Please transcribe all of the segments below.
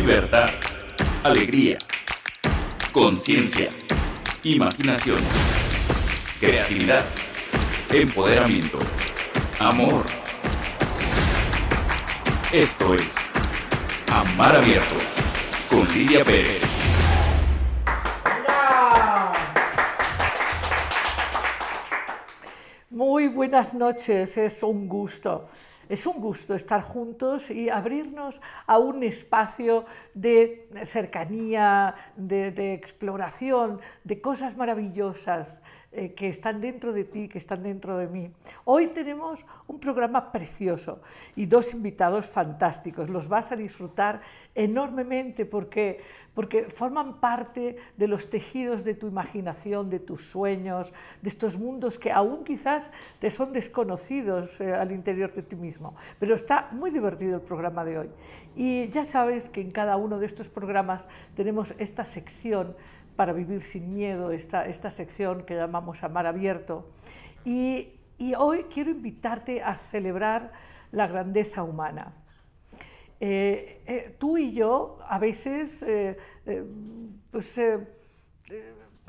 libertad, alegría, conciencia, imaginación, creatividad, empoderamiento, amor. Esto es Amar Abierto con Lidia Pérez. Muy buenas noches, es un gusto. Es un gusto estar juntos y abrirnos a un espacio de cercanía, de, exploración, de cosas maravillosas eh, que están dentro de ti, que están dentro de mí. Hoy tenemos un programa precioso y dos invitados fantásticos. Los vas a disfrutar enormemente porque, porque forman parte de los tejidos de tu imaginación, de tus sueños, de estos mundos que aún quizás te son desconocidos eh, al interior de ti mismo. Pero está muy divertido el programa de hoy. Y ya sabes que en cada uno de estos programas tenemos esta sección para vivir sin miedo, esta, esta sección que llamamos Amar Abierto. Y, hoy quiero invitarte a celebrar la grandeza humana. Eh, eh, tú y yo a veces eh, pues,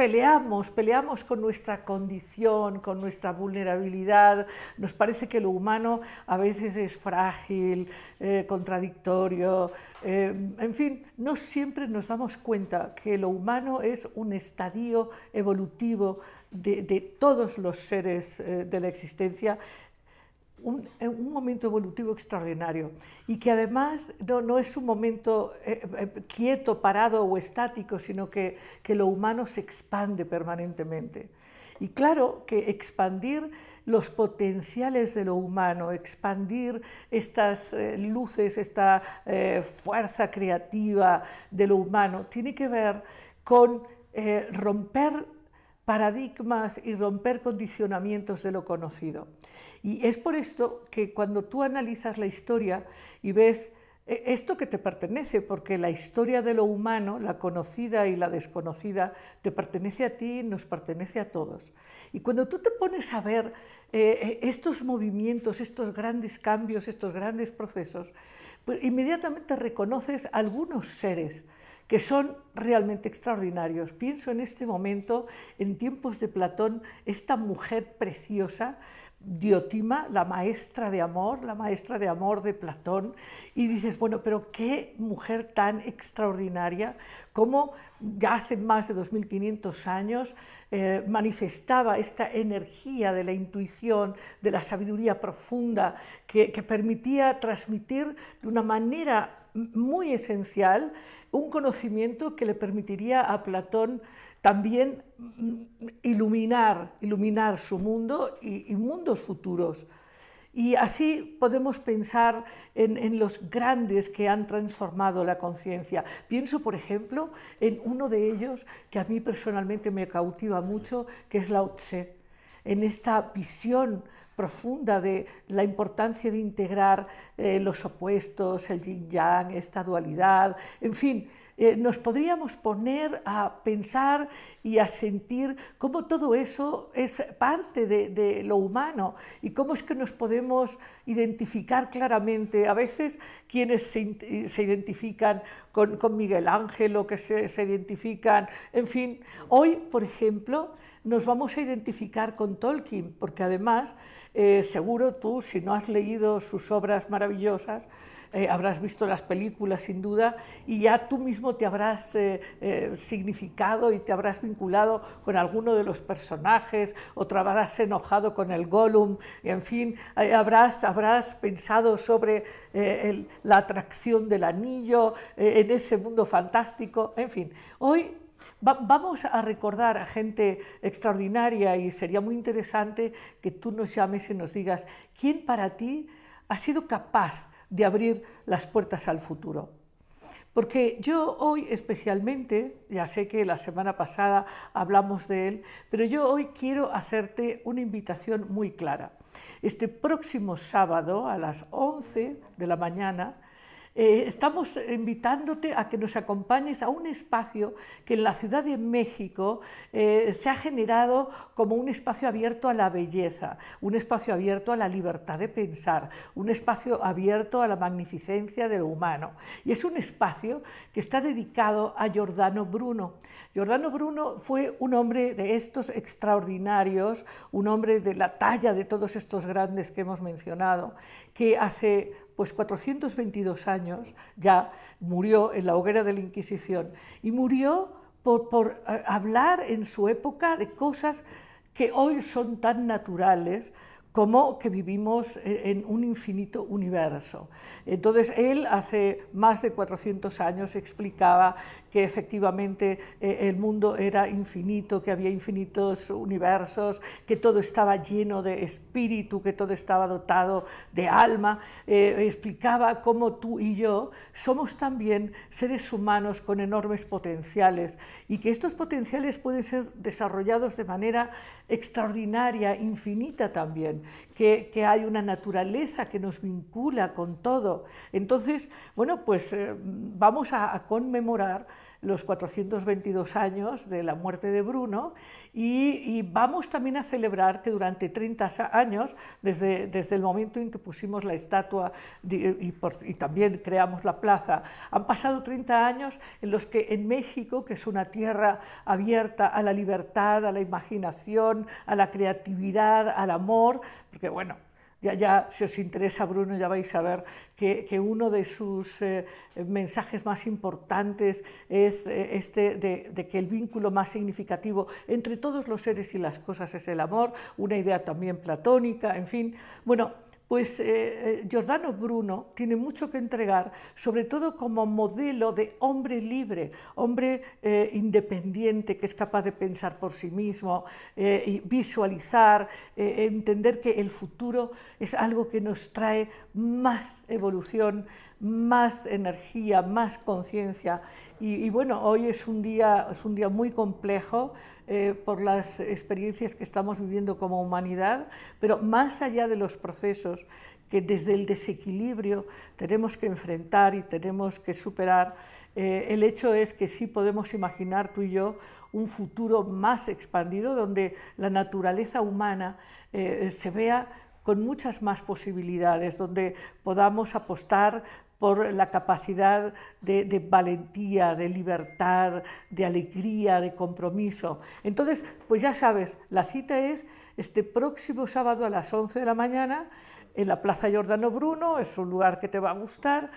peleamos, peleamos con nuestra condición, con nuestra vulnerabilidad. Nos parece que lo humano a veces es frágil, eh, contradictorio. Eh, en fin, no siempre nos damos cuenta que lo humano es un estadio evolutivo de, todos los seres eh, de la existencia un, un, momento evolutivo extraordinario y que además no, no es un momento eh, eh, quieto, parado o estático, sino que, que, lo humano se expande permanentemente. Y claro que expandir los potenciales de lo humano, expandir estas eh, luces, esta fuerza creativa de lo humano, tiene que ver con romper paradigmas y romper condicionamientos de lo conocido. Y es por esto que cuando tú analizas la historia y ves eh, esto que te pertenece, porque la historia de lo humano, la conocida y la desconocida, te pertenece a ti, nos pertenece a todos. Y cuando tú te pones a ver eh, eh, estos movimientos, estos grandes cambios, estos grandes procesos, pues inmediatamente reconoces algunos seres que son realmente extraordinarios. Pienso en este momento, en tiempos de Platón, esta mujer preciosa, Diotima, la maestra de amor, la maestra de amor de Platón, y dices, bueno, pero qué mujer tan extraordinaria, cómo ya hace más de 2500 años eh, manifestaba esta energía de la intuición, de la sabiduría profunda, que, que permitía transmitir de una manera muy esencial un conocimiento que le permitiría a Platón también mm, iluminar, iluminar su mundo y, mundos futuros. Y así podemos pensar en, los grandes que han transformado la conciencia. Pienso, por ejemplo, en uno de ellos que a mí personalmente me cautiva mucho, que es Lao Tse, en esta visión profunda de la importancia de integrar eh, los opuestos, el yin-yang, esta dualidad, en fin, eh, nos podríamos poner a pensar y a sentir cómo todo eso es parte de, lo humano y cómo es que nos podemos identificar claramente. A veces quienes se, identifican con, Miguel Ángel o que se, identifican, en fin, hoy, por ejemplo, nos vamos a identificar con Tolkien, porque además, eh, seguro tú, si no has leído sus obras maravillosas, eh, habrás visto las películas sin duda y ya tú mismo te habrás eh, eh, significado y te habrás vinculado con alguno de los personajes o te habrás enojado con el Gollum, y en fin, habrás, habrás pensado sobre la atracción del anillo en ese mundo fantástico, en fin. Hoy vamos a recordar a gente extraordinaria y sería muy interesante que tú nos llames y nos digas quién para ti ha sido capaz de abrir las puertas al futuro. Porque yo hoy especialmente, ya sé que la semana pasada hablamos de él, pero yo hoy quiero hacerte una invitación muy clara. Este próximo sábado a las 11 de la mañana eh, estamos invitándote a que nos acompañes a un espacio que en la Ciudad de México eh, se ha generado como un espacio abierto a la belleza, un espacio abierto a la libertad de pensar, un espacio abierto a la magnificencia de lo humano. Y es un espacio que está dedicado a Giordano Bruno. Giordano Bruno fue un hombre de estos extraordinarios, un hombre de la talla de todos estos grandes que hemos mencionado, que hace pues 422 años ya murió en la hoguera de la Inquisición. Y murió por, por eh, hablar en su época de cosas que hoy son tan naturales como que vivimos en un infinito universo. Entonces, él hace más de 400 años explicaba que efectivamente eh, el mundo era infinito, que había infinitos universos, que todo estaba lleno de espíritu, que todo estaba dotado de alma. Eh, explicaba cómo tú y yo somos también seres humanos con enormes potenciales y que estos potenciales pueden ser desarrollados de manera extraordinaria, infinita también, que, hay una naturaleza que nos vincula con todo. Entonces, bueno, pues eh, vamos a conmemorar los 422 años de la muerte de Bruno y, vamos también a celebrar que durante 30 años, desde, desde el momento en que pusimos la estatua y, también creamos la plaza, han pasado 30 años en los que en México, que es una tierra abierta a la libertad, a la imaginación, a la creatividad, al amor, porque bueno, ya, ya, si os interesa Bruno, ya vais a ver que, uno de sus eh, mensajes más importantes es eh, este de, de, que el vínculo más significativo entre todos los seres y las cosas es el amor, una idea también platónica, en fin. Bueno, pues eh, eh, Giordano Bruno tiene mucho que entregar, sobre todo como modelo de hombre libre, hombre eh, independiente que es capaz de pensar por sí mismo, y visualizar, entender que el futuro es algo que nos trae más evolución, más energía, más conciencia. Y, bueno, hoy es un día, es un día muy complejo eh, por las experiencias que estamos viviendo como humanidad, pero más allá de los procesos que desde el desequilibrio tenemos que enfrentar y tenemos que superar, eh, el hecho es que sí podemos imaginar tú y yo un futuro más expandido donde la naturaleza humana eh, se vea con muchas más posibilidades, donde podamos apostar por la capacidad de, valentía, de libertad, de alegría, de compromiso. Entonces, pues ya sabes, la cita es este próximo sábado a las 11 de la mañana en la Plaza Giordano Bruno, es un lugar que te va a gustar,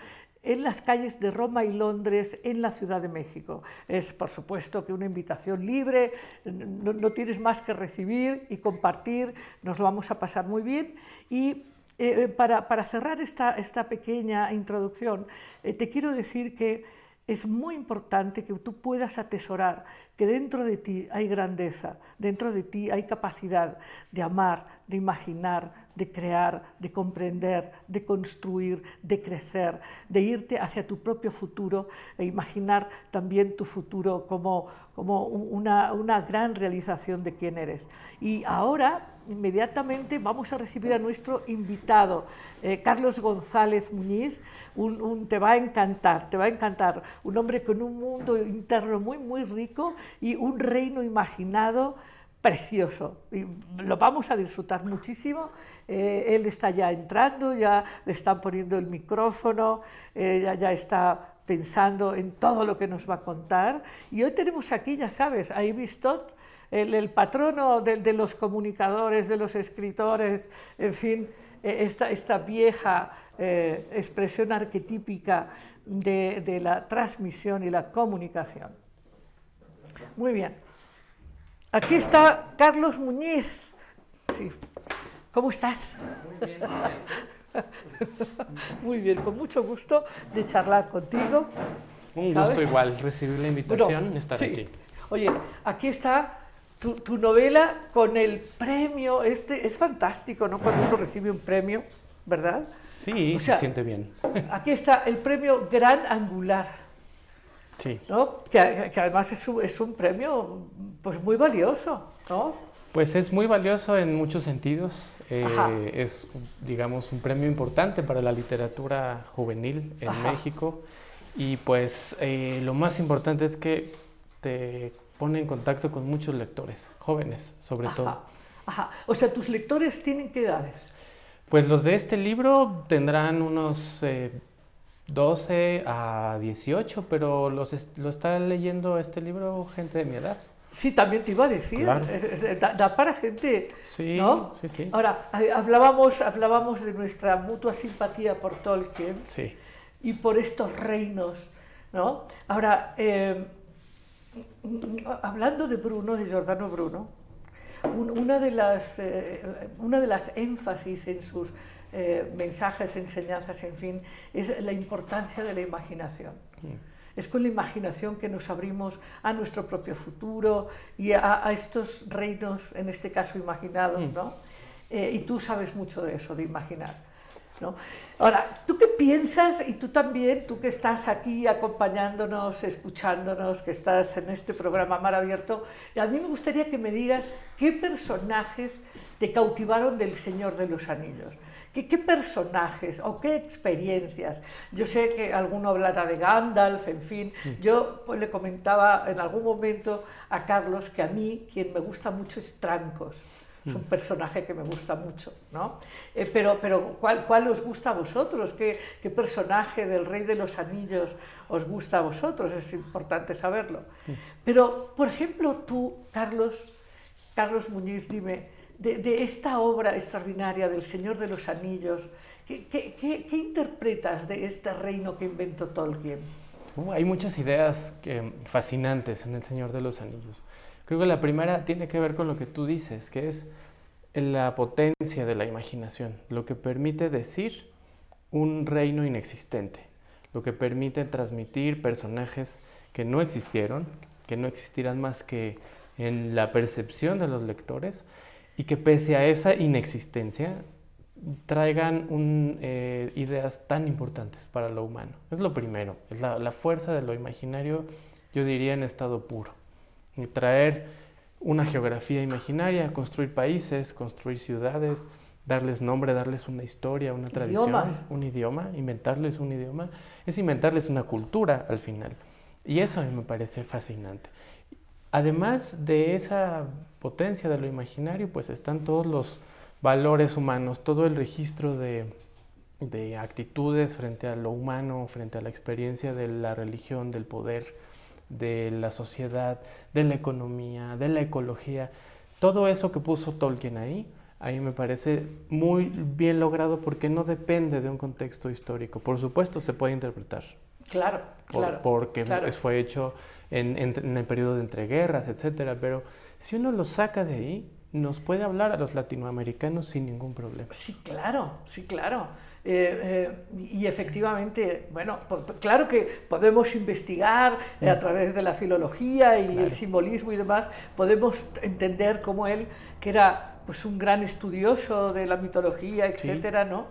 en las calles de Roma y Londres, en la Ciudad de México. Es, por supuesto, que una invitación libre, no, tienes más que recibir y compartir, nos lo vamos a pasar muy bien. Y eh, para, para, cerrar esta, esta pequeña introducción, eh, te quiero decir que es muy importante que tú puedas atesorar que dentro de ti hay grandeza, dentro de ti hay capacidad de amar, de imaginar, de crear, de comprender, de construir, de crecer, de irte hacia tu propio futuro e imaginar también tu futuro como, como una, una gran realización de quién eres. Y ahora, inmediatamente, vamos a recibir a nuestro invitado, eh, Carlos González Muñiz, te va a encantar, te va a encantar, un hombre con un mundo interno muy, muy rico y un reino imaginado precioso. Y lo vamos a disfrutar muchísimo. Eh, él está ya entrando, ya le están poniendo el micrófono, eh, ya, ya, está pensando en todo lo que nos va a contar. Y hoy tenemos aquí, ya sabes, a Ibistot, el, el patrono de, de, los comunicadores, de los escritores, en fin, eh, esta, esta vieja expresión arquetípica de, de la transmisión y la comunicación. Muy bien. Aquí está Carlos Muñiz. ¿Cómo estás? Muy bien. Muy bien, con mucho gusto de charlar contigo. Un gusto igual recibir la invitación y estar aquí. Oye, aquí está tu, novela con el premio. Este es fantástico, ¿no? Cuando uno recibe un premio, ¿verdad? Sí, se siente bien. Aquí está el premio Gran Angular. Sí. ¿no? Que, además es un, es un, premio pues muy valioso, ¿no? Pues es muy valioso en muchos sentidos. Eh, es, digamos, un premio importante para la literatura juvenil en México. Y pues eh, lo más importante es que te pone en contacto con muchos lectores, jóvenes sobre todo. Ajá. O sea, ¿tus lectores tienen qué edades? Pues los de este libro tendrán unos 12 eh, a 18, pero los lo está leyendo este libro gente de mi edad. Sí, también te iba a decir, da, para gente, sí, ¿no? Sí, sí. Ahora, hablábamos, hablábamos de nuestra mutua simpatía por Tolkien sí. y por estos reinos, ¿no? Ahora, eh, hablando de Bruno, de Giordano Bruno, una, de las, eh, una de las énfasis en sus eh, mensajes, enseñanzas, en fin, es la importancia de la imaginación. Es con la imaginación que nos abrimos a nuestro propio futuro y a, estos reinos, en este caso imaginados, mm. ¿no? Eh, y tú sabes mucho de eso, de imaginar. ¿no? Ahora, ¿tú qué piensas? Y tú también, tú que estás aquí acompañándonos, escuchándonos, que estás en este programa Mar Abierto, a mí me gustaría que me digas qué personajes te cautivaron del Señor de los Anillos. ¿Qué, personajes o qué experiencias? Yo sé que alguno hablará de Gandalf, en fin. Mm. Yo pues, le comentaba en algún momento a Carlos que a mí quien me gusta mucho es Trancos. Es un mm. personaje que me gusta mucho, ¿no? Eh, pero, pero ¿cuál, ¿cuál, os gusta a vosotros? ¿Qué, ¿Qué, personaje del Rey de los Anillos os gusta a vosotros? Es importante saberlo. Mm. Pero, por ejemplo, tú, Carlos, Carlos Muñiz, dime, de, esta obra extraordinaria del Señor de los Anillos, ¿qué, interpretas de este reino que inventó Tolkien? Uh, hay muchas ideas fascinantes en El Señor de los Anillos. Creo que la primera tiene que ver con lo que tú dices, que es la potencia de la imaginación, lo que permite decir un reino inexistente, lo que permite transmitir personajes que no existieron, que no existirán más que en la percepción de los lectores, y que pese a esa inexistencia traigan eh, ideas tan importantes para lo humano. Es lo primero, es la, fuerza de lo imaginario, yo diría en estado puro. Y traer una geografía imaginaria, construir países, construir ciudades, darles nombre, darles una historia, una tradición, un idioma, inventarles un idioma, es inventarles una cultura al final. Y eso a mí me parece fascinante. Además de esa potencia de lo imaginario, pues están todos los valores humanos, todo el registro de, actitudes frente a lo humano, frente a la experiencia de la religión, del poder, de la sociedad, de la economía, de la ecología. Todo eso que puso Tolkien ahí, ahí me parece muy bien logrado porque no depende de un contexto histórico. Por supuesto, se puede interpretar. Claro, claro. Porque fue hecho en, el periodo de entreguerras, etcétera, pero si uno lo saca de ahí, nos puede hablar a los latinoamericanos sin ningún problema. Sí, claro, sí, claro. Eh, eh, y efectivamente, bueno, claro que podemos investigar eh, a mm. través de la filología y el simbolismo y demás, podemos entender cómo él, que era pues un gran estudioso de la mitología, etcétera, ¿no?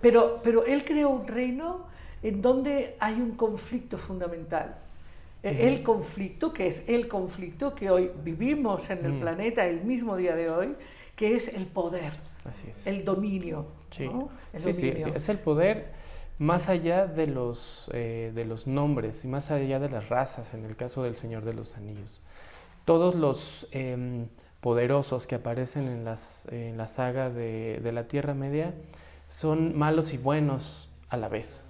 Pero, pero él creó un reino en donde hay un conflicto fundamental el conflicto, que es el conflicto que hoy vivimos en el planeta el mismo día de hoy, que es el poder, el dominio. Sí. sí, sí, es el poder más allá de los, eh, de los nombres y más allá de las razas, en el caso del Señor de los Anillos. Todos los em, poderosos que aparecen en, las, en la saga de, de la Tierra Media son malos y buenos a la vez.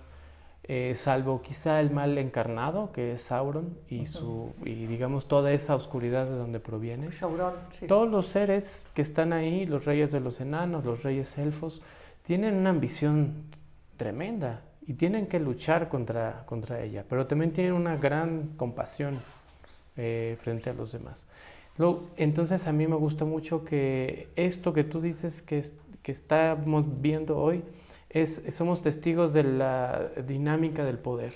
Eh, salvo quizá el mal encarnado, que es Sauron, y, su, y digamos toda esa oscuridad de donde proviene. Sauron, Todos los seres que están ahí, los reyes de los enanos, los reyes elfos, tienen una ambición tremenda y tienen que luchar contra, contra ella, pero también tienen una gran compasión eh, frente a los demás. entonces a mí me gusta mucho que esto que tú dices que, que estamos viendo hoy, somos testigos de la dinámica del poder.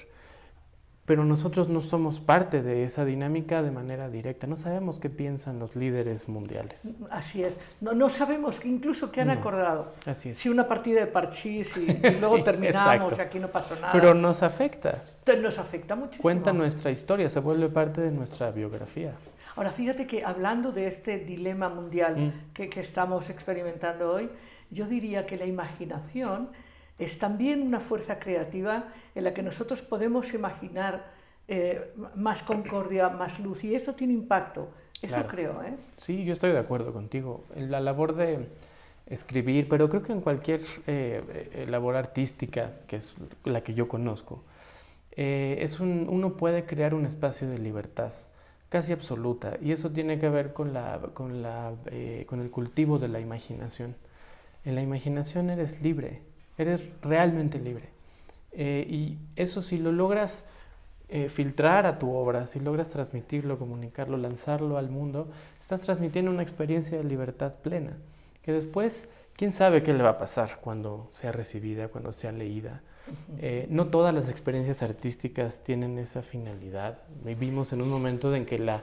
pero nosotros no somos parte de esa dinámica de manera directa. No sabemos qué piensan los líderes mundiales. Así es. No, no sabemos que incluso qué han No. acordado. Así es. Si una partida de parchís y, y luego Sí, terminamos exacto. y aquí no pasó nada. Pero nos afecta. Nos afecta muchísimo. Cuenta nuestra historia, se vuelve parte de nuestra biografía. Ahora, fíjate que hablando de este dilema mundial Mm. que, que estamos experimentando hoy, yo diría que la imaginación es también una fuerza creativa en la que nosotros podemos imaginar eh, más concordia, más luz, y eso tiene impacto. Eso Claro. creo, ¿eh? Sí, yo estoy de acuerdo contigo. La labor de escribir, pero creo que en cualquier eh, eh, labor artística, que es la que yo conozco, es un, uno puede crear un espacio de libertad casi absoluta y eso tiene que ver con, la, con, la, con el cultivo de la imaginación. En la imaginación eres libre, eres realmente libre. Eh, y eso si lo logras eh, filtrar a tu obra, si logras transmitirlo, comunicarlo, lanzarlo al mundo, estás transmitiendo una experiencia de libertad plena, que después, quién sabe qué le va a pasar cuando sea recibida, cuando sea leída. Eh, no todas las experiencias artísticas tienen esa finalidad. Vivimos en un momento en que la,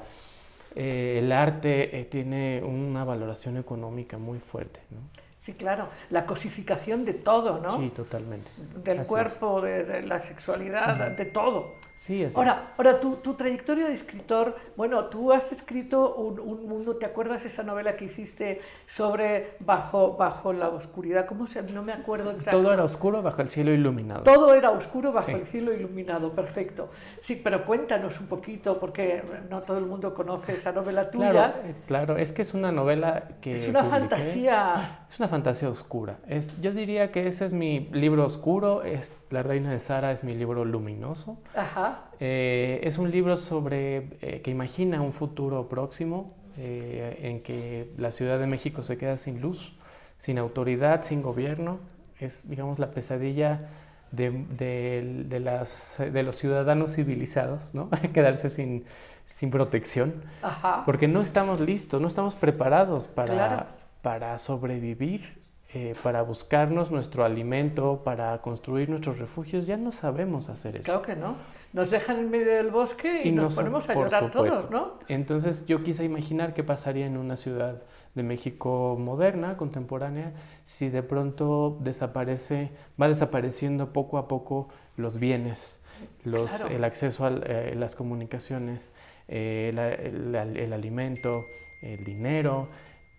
eh, el arte eh, tiene una valoración económica muy fuerte. ¿no? Sí, claro. La cosificación de todo, ¿no? Sí, totalmente. Del Así cuerpo, de, de la sexualidad, de todo. Sí, así es. Ahora, ahora tu, tu trayectoria de escritor, bueno, tú has escrito un, un mundo, ¿te acuerdas esa novela que hiciste sobre Bajo, bajo la oscuridad? ¿Cómo se No me acuerdo exactamente. Todo era oscuro bajo el cielo iluminado. Todo era oscuro bajo Sí. el cielo iluminado, perfecto. Sí, pero cuéntanos un poquito, porque no todo el mundo conoce esa novela tuya. Claro, es, claro, es que es una novela que es una publiqué. fantasía. Es una fantasía oscura. Es, yo diría que ese es mi libro oscuro, es La Reina de Sara es mi libro luminoso. Ajá. Eh, es un libro sobre eh, que imagina un futuro próximo eh, en que la Ciudad de México se queda sin luz, sin autoridad, sin gobierno. Es, digamos, la pesadilla de, de- de las, de los ciudadanos civilizados, ¿no? Quedarse sin, sin protección. Ajá. Porque no estamos listos, no estamos preparados para, Claro. Para sobrevivir, eh, para buscarnos nuestro alimento, para construir nuestros refugios. Ya no sabemos hacer eso. Claro que no. Nos dejan en medio del bosque y, Y nos ponemos a llorar todos. ¿no? Entonces yo quise imaginar qué pasaría en una ciudad de México moderna, contemporánea, si de pronto desaparece, va desapareciendo poco a poco los bienes, los, Claro. el acceso a las comunicaciones, eh, la- el, el- el alimento, el dinero,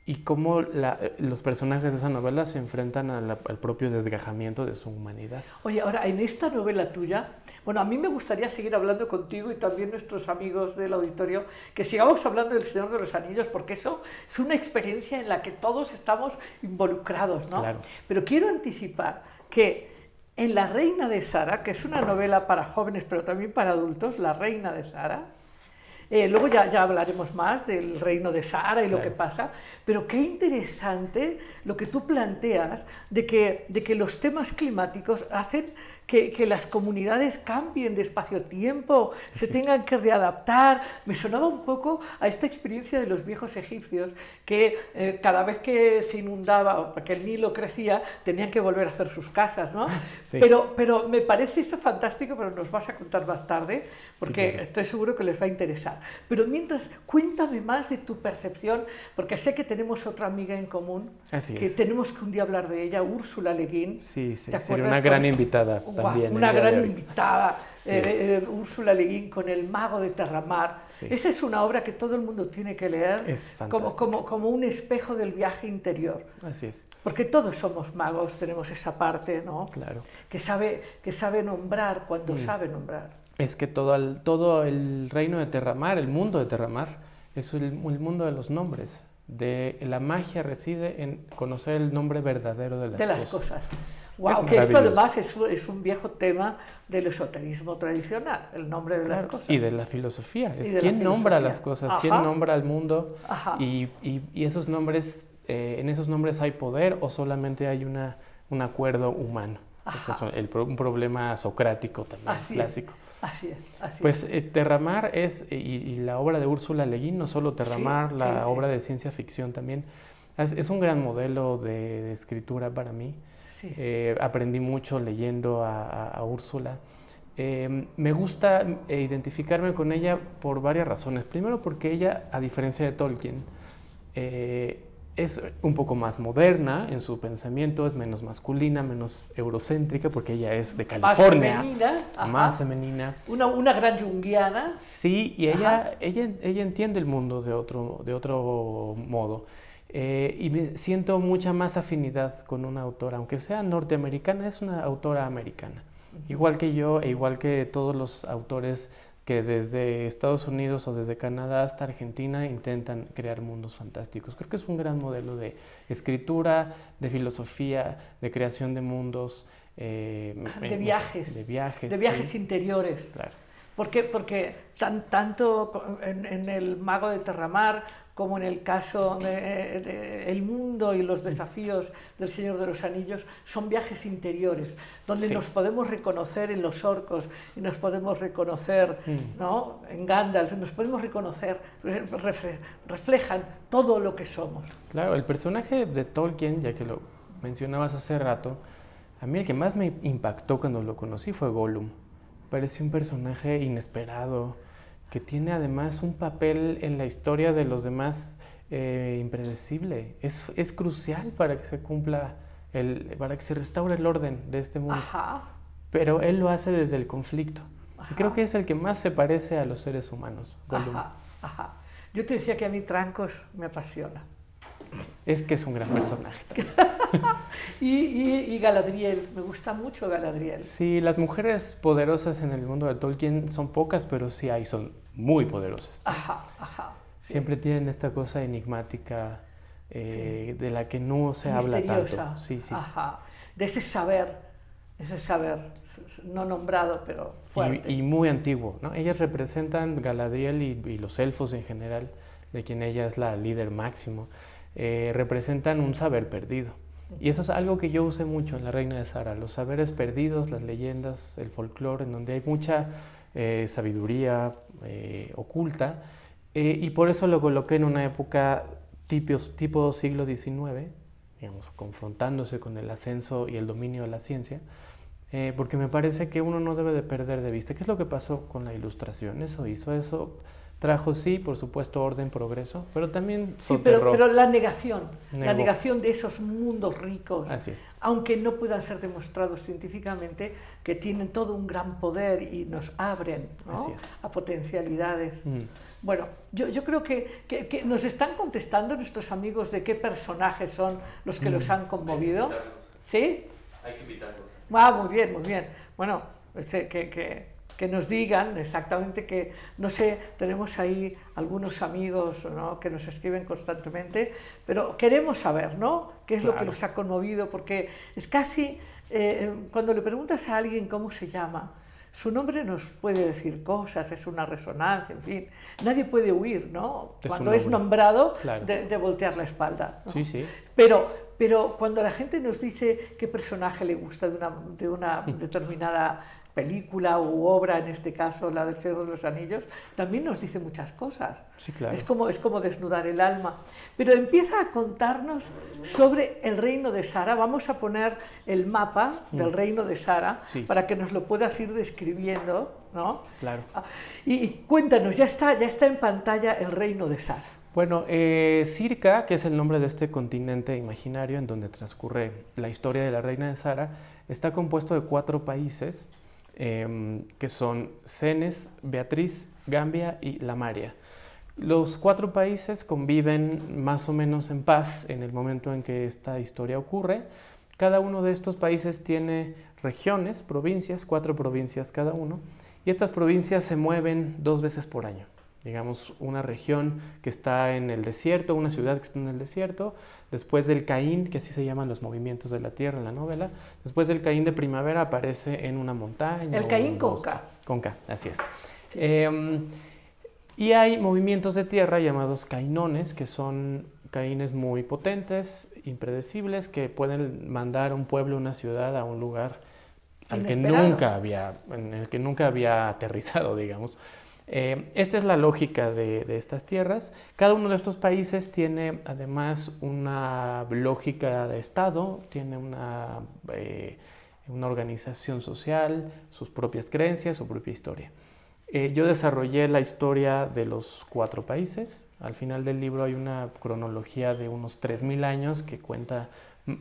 y cómo la- los personajes de esa novela se enfrentan a la- al propio desgajamiento de su humanidad. Oye, ahora, en esta novela tuya, bueno, a mí me gustaría seguir hablando contigo y también nuestros amigos del auditorio, que sigamos hablando del Señor de los Anillos, porque eso es una experiencia en la que todos estamos involucrados, ¿no? Claro. Pero quiero anticipar que en La Reina de Sara, que es una novela para jóvenes, pero también para adultos, La Reina de Sara, eh, luego ya, ya hablaremos más del reino de Sara y lo Claro. que pasa, pero qué interesante lo que tú planteas de que, de que los temas climáticos hacen que, que las comunidades cambien de espacio-tiempo, se tengan que readaptar. Me sonaba un poco a esta experiencia de los viejos egipcios, que eh, cada vez que se inundaba o que el Nilo crecía, tenían que volver a hacer sus casas, ¿no? Sí. Pero, pero me parece eso fantástico, pero nos vas a contar más tarde, porque claro. estoy seguro que les va a interesar. Pero mientras, cuéntame más de tu percepción, porque sé que tenemos otra amiga en común, Así que es. tenemos que un día hablar de ella, Úrsula Leguín. Sí, sí, ¿Te sería una gran invitada también. una gran invitada, Sí. eh, eh, Úrsula Leguín con El Mago de Terramar. Sí. Esa es una obra que todo el mundo tiene que leer Es como, como, como un espejo del viaje interior. Así es, Porque todos somos magos, tenemos esa parte, ¿no? claro. Que sabe, que sabe nombrar cuando Mm. sabe nombrar. Es que todo el, todo el reino de Terramar, el mundo de Terramar, es el, el mundo de los nombres. De, la magia reside en conocer el nombre verdadero de las, de las cosas. cosas. Wow, Es que esto además es, un- es un viejo tema del esoterismo tradicional, el nombre de las Claro, cosas. Y de la filosofía. Es de la quién nombra filosofía. las cosas, quién Ajá. nombra al mundo. Y, y- y esos nombres, eh, en esos nombres hay poder o solamente hay una, un acuerdo humano. Es el un problema socrático también, Así es. clásico. Así es, así Pues es. eh, Terramar es, y, y la obra de Úrsula Le Guin, no solo Terramar, sí, la sí. obra de ciencia ficción también, es, es un gran modelo de, de escritura para mí. Sí. Eh, aprendí mucho leyendo a, a- a Úrsula, Eh, me gusta eh, identificarme con ella por varias razones. Primero porque ella, a diferencia de Tolkien, eh, es un poco más moderna en su pensamiento, es menos masculina, menos eurocéntrica, porque ella es de California. Más femenina. ajá. Más femenina. Una, una gran junguiana. Sí, y ella, ella, ella entiende el mundo de otro, de otro modo. Eh, y me siento mucha más afinidad con una autora, aunque sea norteamericana, es una autora americana. Igual que yo e igual que todos los autores que desde Estados Unidos o desde Canadá hasta Argentina intentan crear mundos fantásticos. Creo que es un gran modelo de escritura, de filosofía, de creación de mundos. eh, De eh, viajes. De viajes. De sí, viajes interiores. Claro. ¿Por qué? Porque tan, tanto en, en el Mago de Terramar como en el caso de, de El Mundo y los desafíos del Señor de los Anillos son viajes interiores, donde Sí. nos podemos reconocer en los orcos y nos podemos reconocer Mm. ¿no? en Gandalf, nos podemos reconocer, reflejan todo lo que somos. Claro, el personaje de Tolkien, ya que lo mencionabas hace rato, a mí el que más me impactó cuando lo conocí fue Gollum. Parece un personaje inesperado, que tiene además un papel en la historia de los demás eh, impredecible. Es, es crucial para que se cumpla, el, para que se restaure el orden de este mundo. Ajá. Pero él lo hace desde el conflicto. Y Ajá. creo que es el que más se parece a los seres humanos. Ajá, ajá. Yo te decía que a mí Trancos me apasiona. Es que es un gran personaje. Y, y- y Galadriel, me gusta mucho Galadriel. Sí, las mujeres poderosas en el mundo de Tolkien son pocas, pero sí hay, son muy poderosas. Ajá, ajá. sí. Siempre tienen esta cosa enigmática eh, de la que no se habla tanto. Sí, sí. Ajá. De ese saber, ese saber, no nombrado, pero fuerte. Y, y muy antiguo, ¿no? Ellas representan Galadriel y, y los elfos en general, de quien ella es la líder máximo, eh, representan un saber perdido. Y eso es algo que yo usé mucho en La Reina de Sara, los saberes perdidos, las leyendas, el folclore, en donde hay mucha eh, sabiduría eh, oculta, eh, y por eso lo coloqué en una época tipo, siglo XIX, digamos, confrontándose con el ascenso y el dominio de la ciencia, porque me parece que uno no debe de perder de vista. ¿Qué es lo que pasó con la ilustración? Eso hizo, eso trajo, sí, por supuesto, orden, progreso, pero también Sí, pero, pero la negación, la negación de esos mundos ricos, Así es. aunque no puedan ser demostrados científicamente, que tienen todo un gran poder y nos abren ¿no? Así es. a potencialidades. Mm. Bueno, yo, yo creo que, que- que nos están contestando nuestros amigos de qué personajes son los que Mm. los han conmovido. ¿Sí? Hay que invitarlos. Ah, muy bien, muy bien. Bueno, eh, que, que- que nos digan exactamente que, no sé, tenemos ahí algunos amigos ¿no? que nos escriben constantemente, pero queremos saber, ¿no? ¿Qué es lo que los ha conmovido? Porque es casi, eh, cuando le preguntas a alguien cómo se llama, su nombre nos puede decir cosas, es una resonancia, en fin. Nadie puede huir, ¿no? Cuando es nombrado, Claro. de, de voltear la espalda. ¿no? Sí, sí. Pero, pero cuando la gente nos dice qué personaje le gusta de una, de una determinada película u obra, en este caso la del Señor de los Anillos, también nos dice muchas cosas. Sí, claro. Es como, es como desnudar el alma. Pero empieza a contarnos sobre el reino de Sara. Vamos a poner el mapa del reino de Sara Mm. Sí. para que nos lo puedas ir describiendo, ¿no? Claro. Ah, Y, y cuéntanos, ya está, ya está en pantalla el reino de Sara. Bueno, eh, Circa, que es el nombre de este continente imaginario en donde transcurre la historia de la reina de Sara, está compuesto de cuatro países em, que son Cenes, Beatriz, Gambia y La Maria. Los cuatro países conviven más o menos en paz en el momento en que esta historia ocurre. Cada uno de estos países tiene regiones, provincias, cuatro provincias cada uno, y estas provincias se mueven dos veces por año. Digamos, una región que está en el desierto, una ciudad que está en el desierto, después del Caín, que así se llaman los movimientos de la tierra en la novela, después del Caín de primavera aparece en una montaña. El Caín con. K. Con K, así es. Em, y hay movimientos de tierra llamados cainones, que son caínes muy potentes, impredecibles, que pueden mandar a un pueblo, una ciudad, a un lugar al que nunca había, en el que nunca había aterrizado, digamos. Eh, esta es la lógica de, estas tierras. Cada uno de estos países tiene además una lógica de Estado, tiene una, eh, una organización social, sus propias creencias, su propia historia. Eh, yo desarrollé la historia de los cuatro países. Al final del libro hay una cronología de unos 3.000 años que cuenta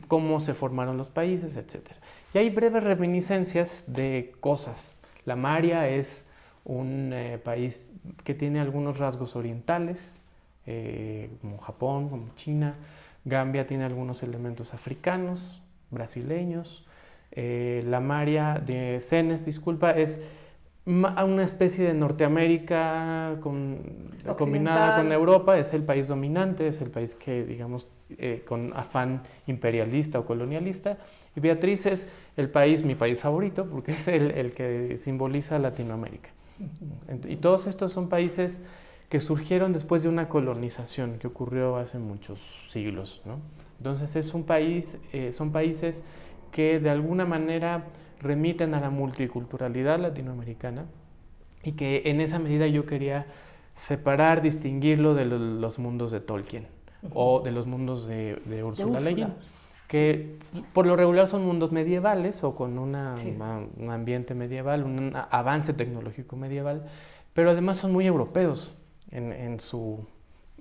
cómo se formaron los países, etc. Y hay breves reminiscencias de cosas. La Maria es un eh, país que tiene algunos rasgos orientales, eh, como Japón, como China. Gambia tiene algunos elementos africanos, brasileños. la Maria de Cenes, disculpa, es una especie de Norteamérica combinada con Europa, es el país dominante, es el país que, digamos, eh, con afán imperialista o colonialista. Y Beatriz es el país, mi país favorito, porque es el, el que simboliza Latinoamérica. Y todos estos son países que surgieron después de una colonización que ocurrió hace muchos siglos. ¿no? Entonces es un país, eh, son países que de alguna manera remiten a la multiculturalidad latinoamericana y que en esa medida yo quería separar, distinguirlo de los mundos de Tolkien o de los mundos de, de Ursula Le Guin, que por lo regular son mundos medievales o con un ambiente medieval, un avance tecnológico medieval, pero además son muy europeos en, su,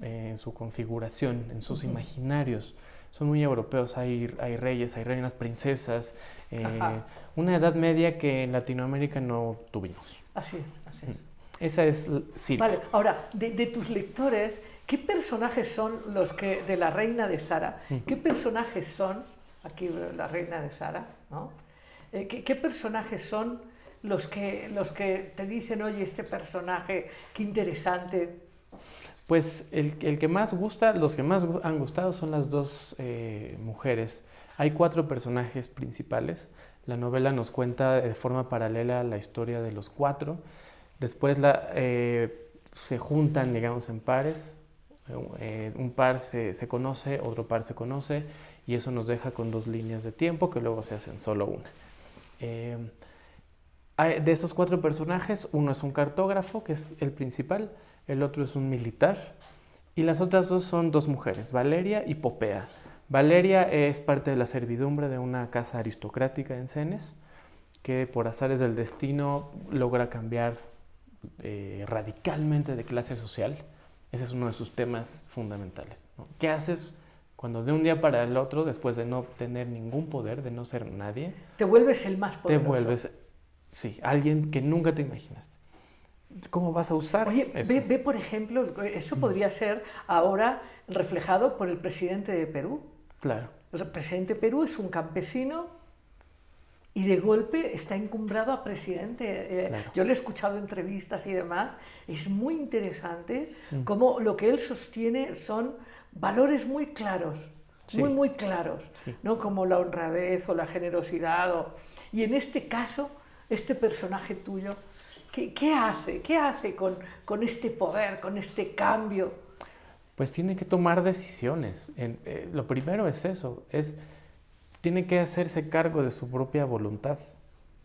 en su configuración, en sus imaginarios. Son muy europeos, hay, hay reyes, hay reinas, princesas, eh, una edad media que en Latinoamérica no tuvimos. Así es, así es. Esa es. Vale, ahora, de, tus lectores, ¿qué personajes son los que, de la reina de Sara, qué personajes son, aquí la reina de Sara, ¿no? Eh, ¿qué, personajes son los que, los que te dicen, oye, este personaje, qué interesante? Pues el, el que más gusta, los que más han gustado son las dos eh, mujeres. Hay cuatro personajes principales. La novela nos cuenta de forma paralela la historia de los cuatro. Después la, eh, se juntan, digamos, en pares. Eh, un par se, se, conoce, otro par se conoce, y eso nos deja con dos líneas de tiempo que luego se hacen solo una. Eh, de esos cuatro personajes, uno es un cartógrafo, que es el principal, el otro es un militar, y las otras dos son dos mujeres, Valeria y Popea. Valeria es parte de la servidumbre de una casa aristocrática en Cenes, que por azares del destino logra cambiar eh, radicalmente de clase social. Ese es uno de sus temas fundamentales. ¿Qué haces cuando de un día para el otro, después de no tener ningún poder, de no ser nadie, te vuelves el más poderoso? Te vuelves, sí, alguien que nunca te imaginaste. ¿Cómo vas a usar Oye, Ve, ve, por ejemplo, eso podría ser ahora reflejado por el presidente de Perú. Claro. El presidente de Perú es un campesino y de golpe está encumbrado a presidente. Eh, yo le he escuchado entrevistas y demás. Es muy interesante mm. cómo lo que él sostiene son valores muy claros, muy, muy claros, ¿no? como la honradez o la generosidad. Y en este caso, este personaje tuyo, ¿qué, qué hace? ¿Qué hace con, con este poder, con este cambio? pues tiene que tomar decisiones. Eh, lo primero es eso, es, tiene que hacerse cargo de su propia voluntad,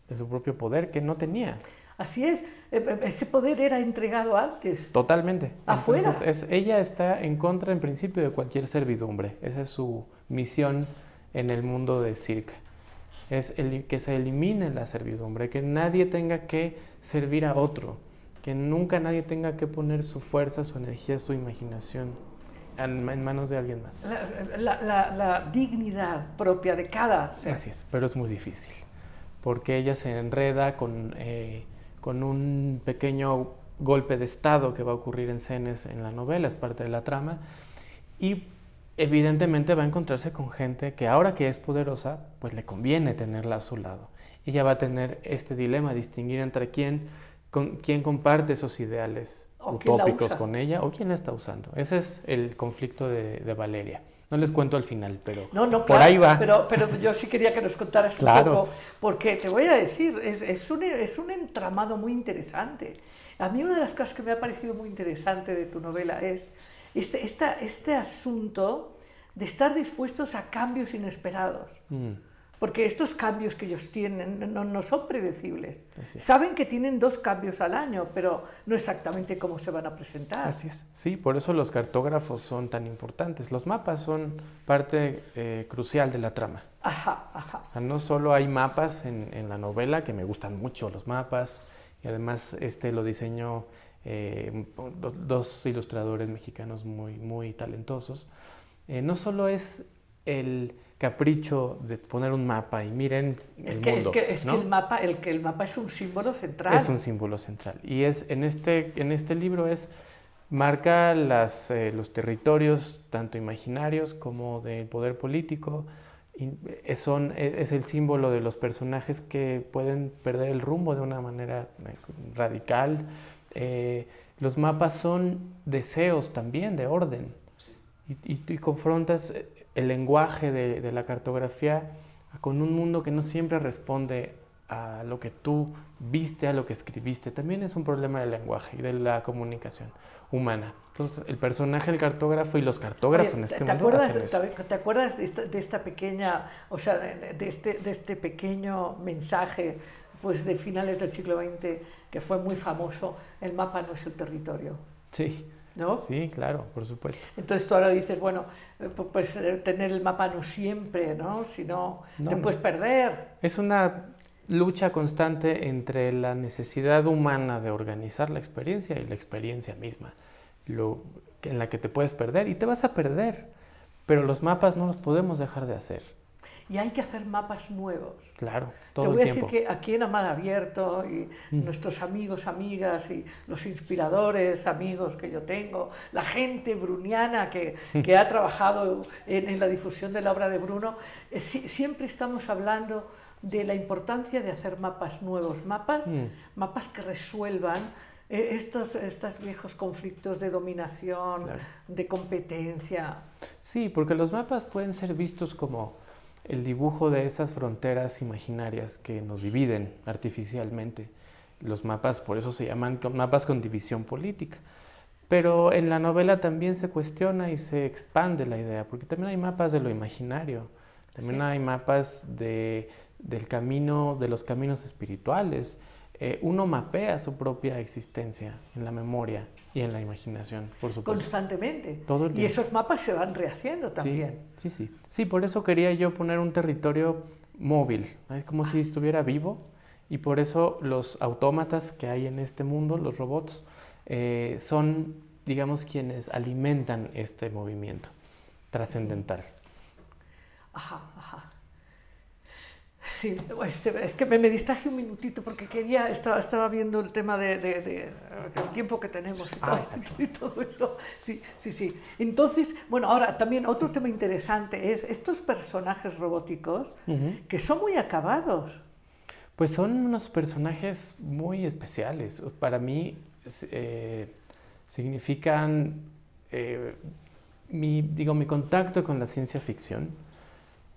de su propio poder que no tenía. Así es, e, e, ese poder era entregado antes. Totalmente. Afuera. es, ella está en contra en principio de cualquier servidumbre. Esa es su misión en el mundo de Circa. Es el, que se elimine la servidumbre, que nadie tenga que servir a otro que nunca nadie tenga que poner su fuerza, su energía, su imaginación en, manos de alguien más. La, dignidad propia de cada ser. Así es, pero es muy difícil, porque ella se enreda con, eh, con un pequeño golpe de estado que va a ocurrir en Cenes en la novela, es parte de la trama, y evidentemente va a encontrarse con gente que ahora que es poderosa, pues le conviene tenerla a su lado. Ella va a tener este dilema, distinguir entre quién con quién comparte esos ideales utópicos con ella o quién la está usando. Ese es el conflicto de, Valeria. No les cuento al final, pero no, no, por ahí va. Pero, pero, yo sí quería que nos contaras un poco, porque te voy a decir, es, es, un, es un entramado muy interesante. A mí una de las cosas que me ha parecido muy interesante de tu novela es este, esta, este asunto de estar dispuestos a cambios inesperados. Mm. Porque estos cambios que ellos tienen no, no son predecibles. Saben que tienen dos cambios al año, pero no exactamente cómo se van a presentar. Así es. Sí, por eso los cartógrafos son tan importantes. Los mapas son parte eh, crucial de la trama. Ajá, ajá. O sea, no solo hay mapas en, en, la novela, que me gustan mucho los mapas, y además este lo diseñó eh, dos ilustradores mexicanos muy, muy talentosos. Eh, no solo es el capricho de poner un mapa y miren es el que, mundo, es que, es ¿no? que el mapa el que el mapa es un símbolo central. Es un símbolo central. Y es en este en este libro es marca las, eh, los territorios tanto imaginarios como del poder político y es, son, es el símbolo de los personajes que pueden perder el rumbo de una manera eh, radical. Eh, los mapas son deseos también de orden. Y, y, y confrontas el lenguaje de, de, la cartografía con un mundo que no siempre responde a lo que tú viste, a lo que escribiste. También es un problema del lenguaje y de la comunicación humana. Entonces, el personaje del cartógrafo y los cartógrafos Oye, en este ¿te mundo acuerdas, hacen eso. ¿Te, acuerdas de esta, de esta, pequeña, o sea, de, este, de este pequeño mensaje pues de finales del siglo XX que fue muy famoso, el mapa no es el territorio? Sí. ¿No? Sí, claro, por supuesto. Entonces tú ahora dices, bueno, pues tener el mapa no siempre, ¿no? Si no, No, te puedes perder. Es una lucha constante entre la necesidad humana de organizar la experiencia y la experiencia misma, lo, en la que te puedes perder y te vas a perder, pero los mapas no los podemos dejar de hacer. Y hay que hacer mapas nuevos. Claro, todo Te voy el a tiempo. decir que aquí en Amada Abierto y Mm. nuestros amigos, amigas y los inspiradores, amigos que yo tengo, la gente bruniana que, que ha trabajado en, en, la difusión de la obra de Bruno, eh, si, siempre estamos hablando de la importancia de hacer mapas nuevos, mapas, Mm. mapas que resuelvan eh, estos, estos viejos conflictos de dominación, Claro. de competencia. Sí, porque los mapas pueden ser vistos como el dibujo de esas fronteras imaginarias que nos dividen artificialmente. Los mapas, por eso se llaman mapas con división política. Pero en la novela también se cuestiona y se expande la idea, porque también hay mapas de lo imaginario, también Sí. hay mapas de, del camino, de los caminos espirituales. Eh, uno mapea su propia existencia en la memoria y en la imaginación, por supuesto. Constantemente. Todo el y esos mapas se van rehaciendo también. Sí, sí, sí. Sí, por eso quería yo poner un territorio móvil, es como si estuviera vivo y por eso los autómatas que hay en este mundo, los robots, eh, son, digamos, quienes alimentan este movimiento trascendental. Ajá, ajá. Sí, este, es que me, me, distraje un minutito porque quería, estaba, estaba viendo el tema de, de, de, tiempo que tenemos y todo, Ah, y todo, eso. Sí, sí, sí. Entonces, bueno, ahora también otro tema interesante es estos personajes robóticos Uh -huh. que son muy acabados. Pues son unos personajes muy especiales. Para mí eh, significan eh, mi, digo, mi contacto con la ciencia ficción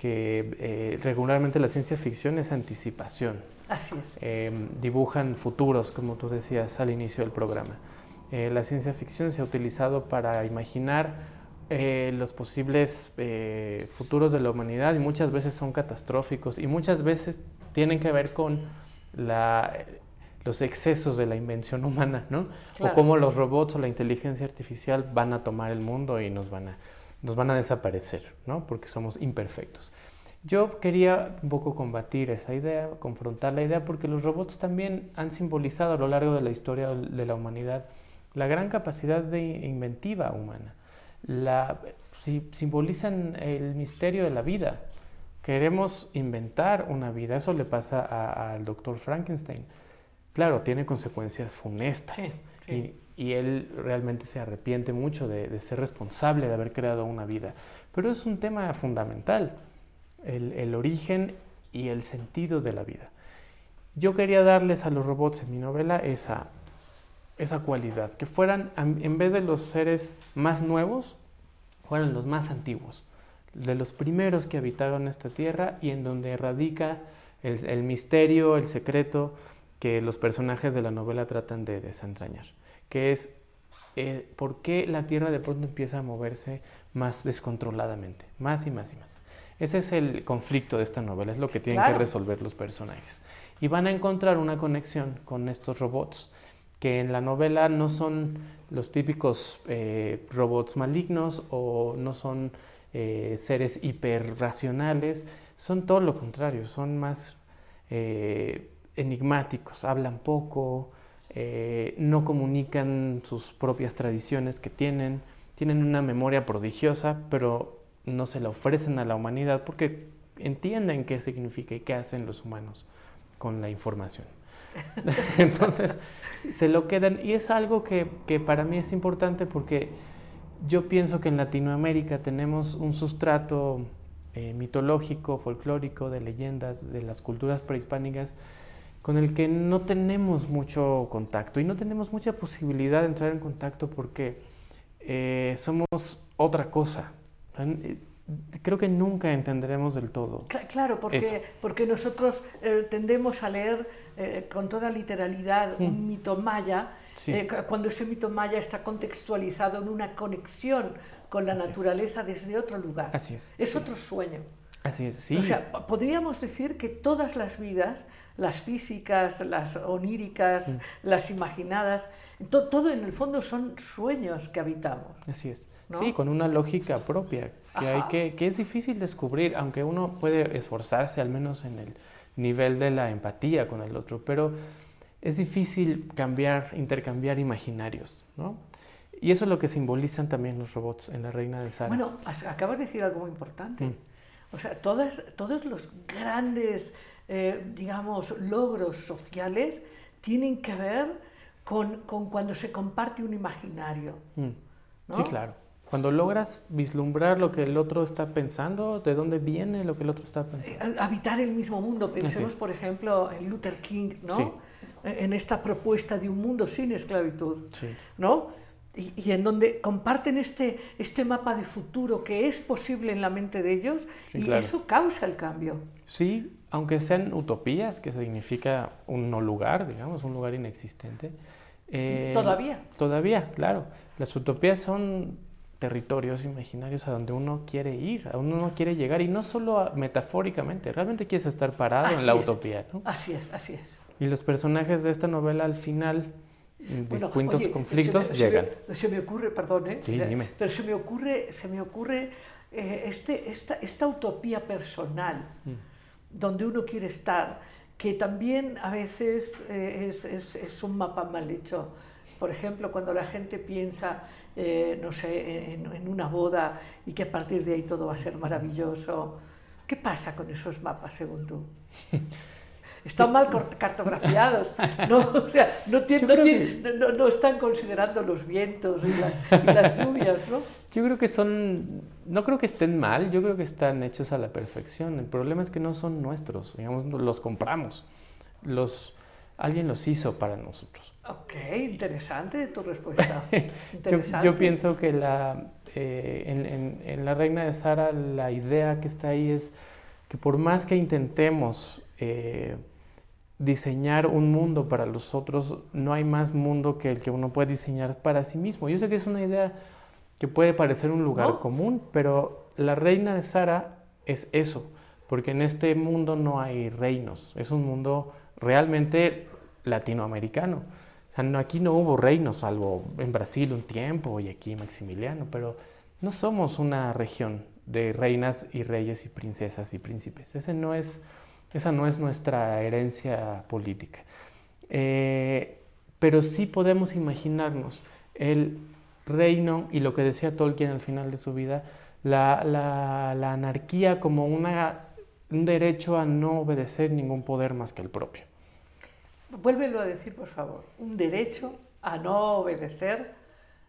que eh, regularmente la ciencia ficción es anticipación. Así es. Eh, dibujan futuros, como tú decías al inicio del programa. Eh, la ciencia ficción se ha utilizado para imaginar eh, los posibles futuros de la humanidad y muchas veces son catastróficos y muchas veces tienen que ver con la, los excesos de la invención humana, ¿no? Claro. O cómo los robots o la inteligencia artificial van a tomar el mundo y nos van a nos van a desaparecer, ¿no? Porque somos imperfectos. Yo quería un poco combatir esa idea, confrontar la idea, porque los robots también han simbolizado a lo largo de la historia de la humanidad la gran capacidad de inventiva humana. La, si, simbolizan el misterio de la vida. Queremos inventar una vida. Eso le pasa al doctor Frankenstein. Claro, tiene consecuencias funestas. Sí, sí. Y, él realmente se arrepiente mucho de, ser responsable de haber creado una vida. Pero es un tema fundamental, el, origen y el sentido de la vida. Yo quería darles a los robots en mi novela esa, esa cualidad, que fueran, en vez de los seres más nuevos, fueran los más antiguos, de los primeros que habitaron esta tierra y en donde radica el misterio, el secreto que los personajes de la novela tratan de desentrañar que es eh, por qué la Tierra de pronto empieza a moverse más descontroladamente, más y más y más. Ese es el conflicto de esta novela, es lo que tienen que resolver los personajes. Y van a encontrar una conexión con estos robots, que en la novela no son los típicos eh, robots malignos o no son eh, seres hiperracionales, son todo lo contrario, son más eh, enigmáticos, hablan poco, eh, no comunican sus propias tradiciones que tienen, tienen una memoria prodigiosa, pero no se la ofrecen a la humanidad porque entienden qué significa y qué hacen los humanos con la información. Entonces, se lo quedan y es algo que, que, para mí es importante porque yo pienso que en Latinoamérica tenemos un sustrato eh, mitológico, folclórico, de leyendas, de las culturas prehispánicas, con el que no tenemos mucho contacto y no tenemos mucha posibilidad de entrar en contacto porque eh, somos otra cosa. Eh, creo que nunca entenderemos del todo. Claro, porque, porque nosotros tendemos a leer con toda literalidad un mm. mito maya, cuando ese mito maya está contextualizado en una conexión con la naturaleza desde otro lugar. Así es. Es otro sueño. Así es, sí. O sea, podríamos decir que todas las vidas, las físicas, las oníricas, mm. las imaginadas, todo en el fondo son sueños que habitamos. Así es. Sí, con una lógica propia que, hay que, que es difícil descubrir, aunque uno puede esforzarse al menos en el nivel de la empatía con el otro, pero es difícil cambiar, intercambiar imaginarios, ¿no? Y eso es lo que simbolizan también los robots en la Reina de Sara. Bueno, acabas de decir algo muy importante. Mm. O sea, todas, todos los grandes, eh, digamos, logros sociales tienen que ver con, con, cuando se comparte un imaginario. Mm. Sí, claro. Cuando logras vislumbrar lo que el otro está pensando, de dónde viene lo que el otro está pensando. Eh, habitar el mismo mundo. Pensemos, por ejemplo, en Luther King, ¿no? Sí. En esta propuesta de un mundo sin esclavitud, sí. ¿no? y, en donde comparten este, este mapa de futuro que es posible en la mente de ellos y eso causa el cambio. Sí, aunque sean utopías, que significa un no lugar, digamos, un lugar inexistente. Eh, todavía. Todavía, claro. Las utopías son territorios imaginarios a donde uno quiere ir, a donde uno quiere llegar, y no solo metafóricamente, realmente quieres estar parado en la utopía. ¿no? Así es, así es. Y los personajes de esta novela al final distintos conflictos llegan. Se me, ocurre, perdón, ¿eh? pero se me ocurre, se me ocurre eh, este, esta, esta, utopía personal mm. Donde uno quiere estar, que también a veces eh, es, es, un mapa mal hecho. Por ejemplo, cuando la gente piensa, eh, no sé, en, en, una boda y que a partir de ahí todo va a ser maravilloso, ¿qué pasa con esos mapas según tú? están mal cartografiados, no, o sea, no, no, están considerando los vientos y las, lluvias, ¿no? Yo creo que son, no creo que estén mal, yo creo que están hechos a la perfección. El problema es que no son nuestros, digamos, los compramos, los, alguien los hizo para nosotros. Ok, interesante tu respuesta. Yo, pienso que la, eh, en, en, La Reina de Sara la idea que está ahí es que por más que intentemos eh, diseñar un mundo para los otros, no hay más mundo que el que uno puede diseñar para sí mismo. Yo sé que es una idea que puede parecer un lugar común, pero la reina de Sara es eso, porque en este mundo no hay reinos, es un mundo realmente latinoamericano. O sea, no, aquí no hubo reinos, salvo en Brasil un tiempo y aquí Maximiliano, pero no somos una región de reinas y reyes y princesas y príncipes. Ese no es esa no es nuestra herencia política. Eh, pero sí podemos imaginarnos el reino y lo que decía Tolkien al final de su vida, la, anarquía como una, un derecho a no obedecer ningún poder más que el propio. Vuélvelo a decir, por favor. Un derecho a no obedecer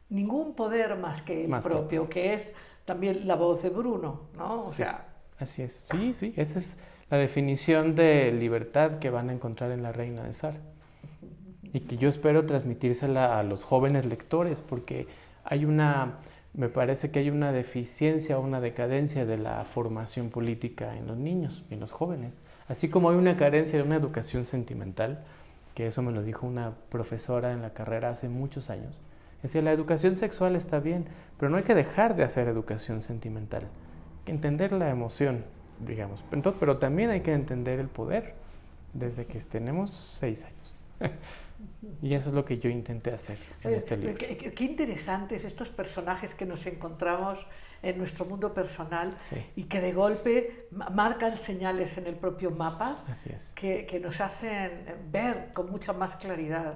ningún poder más que el propio, que es también la voz de Bruno, ¿no? O sea... Así es, sí, sí, ese es la definición de libertad que van a encontrar en la Reina de Sar. Y que yo espero transmitírsela a los jóvenes lectores, porque hay una, me parece que hay una deficiencia o una decadencia de la formación política en los niños y en los jóvenes. Así como hay una carencia de una educación sentimental, que eso me lo dijo una profesora en la carrera hace muchos años. Decía, la educación sexual está bien, pero no hay que dejar de hacer educación sentimental. Hay que entender la emoción, digamos. Entonces, pero también hay que entender el poder desde que tenemos seis años. y eso es lo que yo intenté hacer en este libro. Qué, qué, interesantes estos personajes que nos encontramos en nuestro mundo personal Sí. y que de golpe ma- marcan señales en el propio mapa Así es. que, que nos hacen ver con mucha más claridad.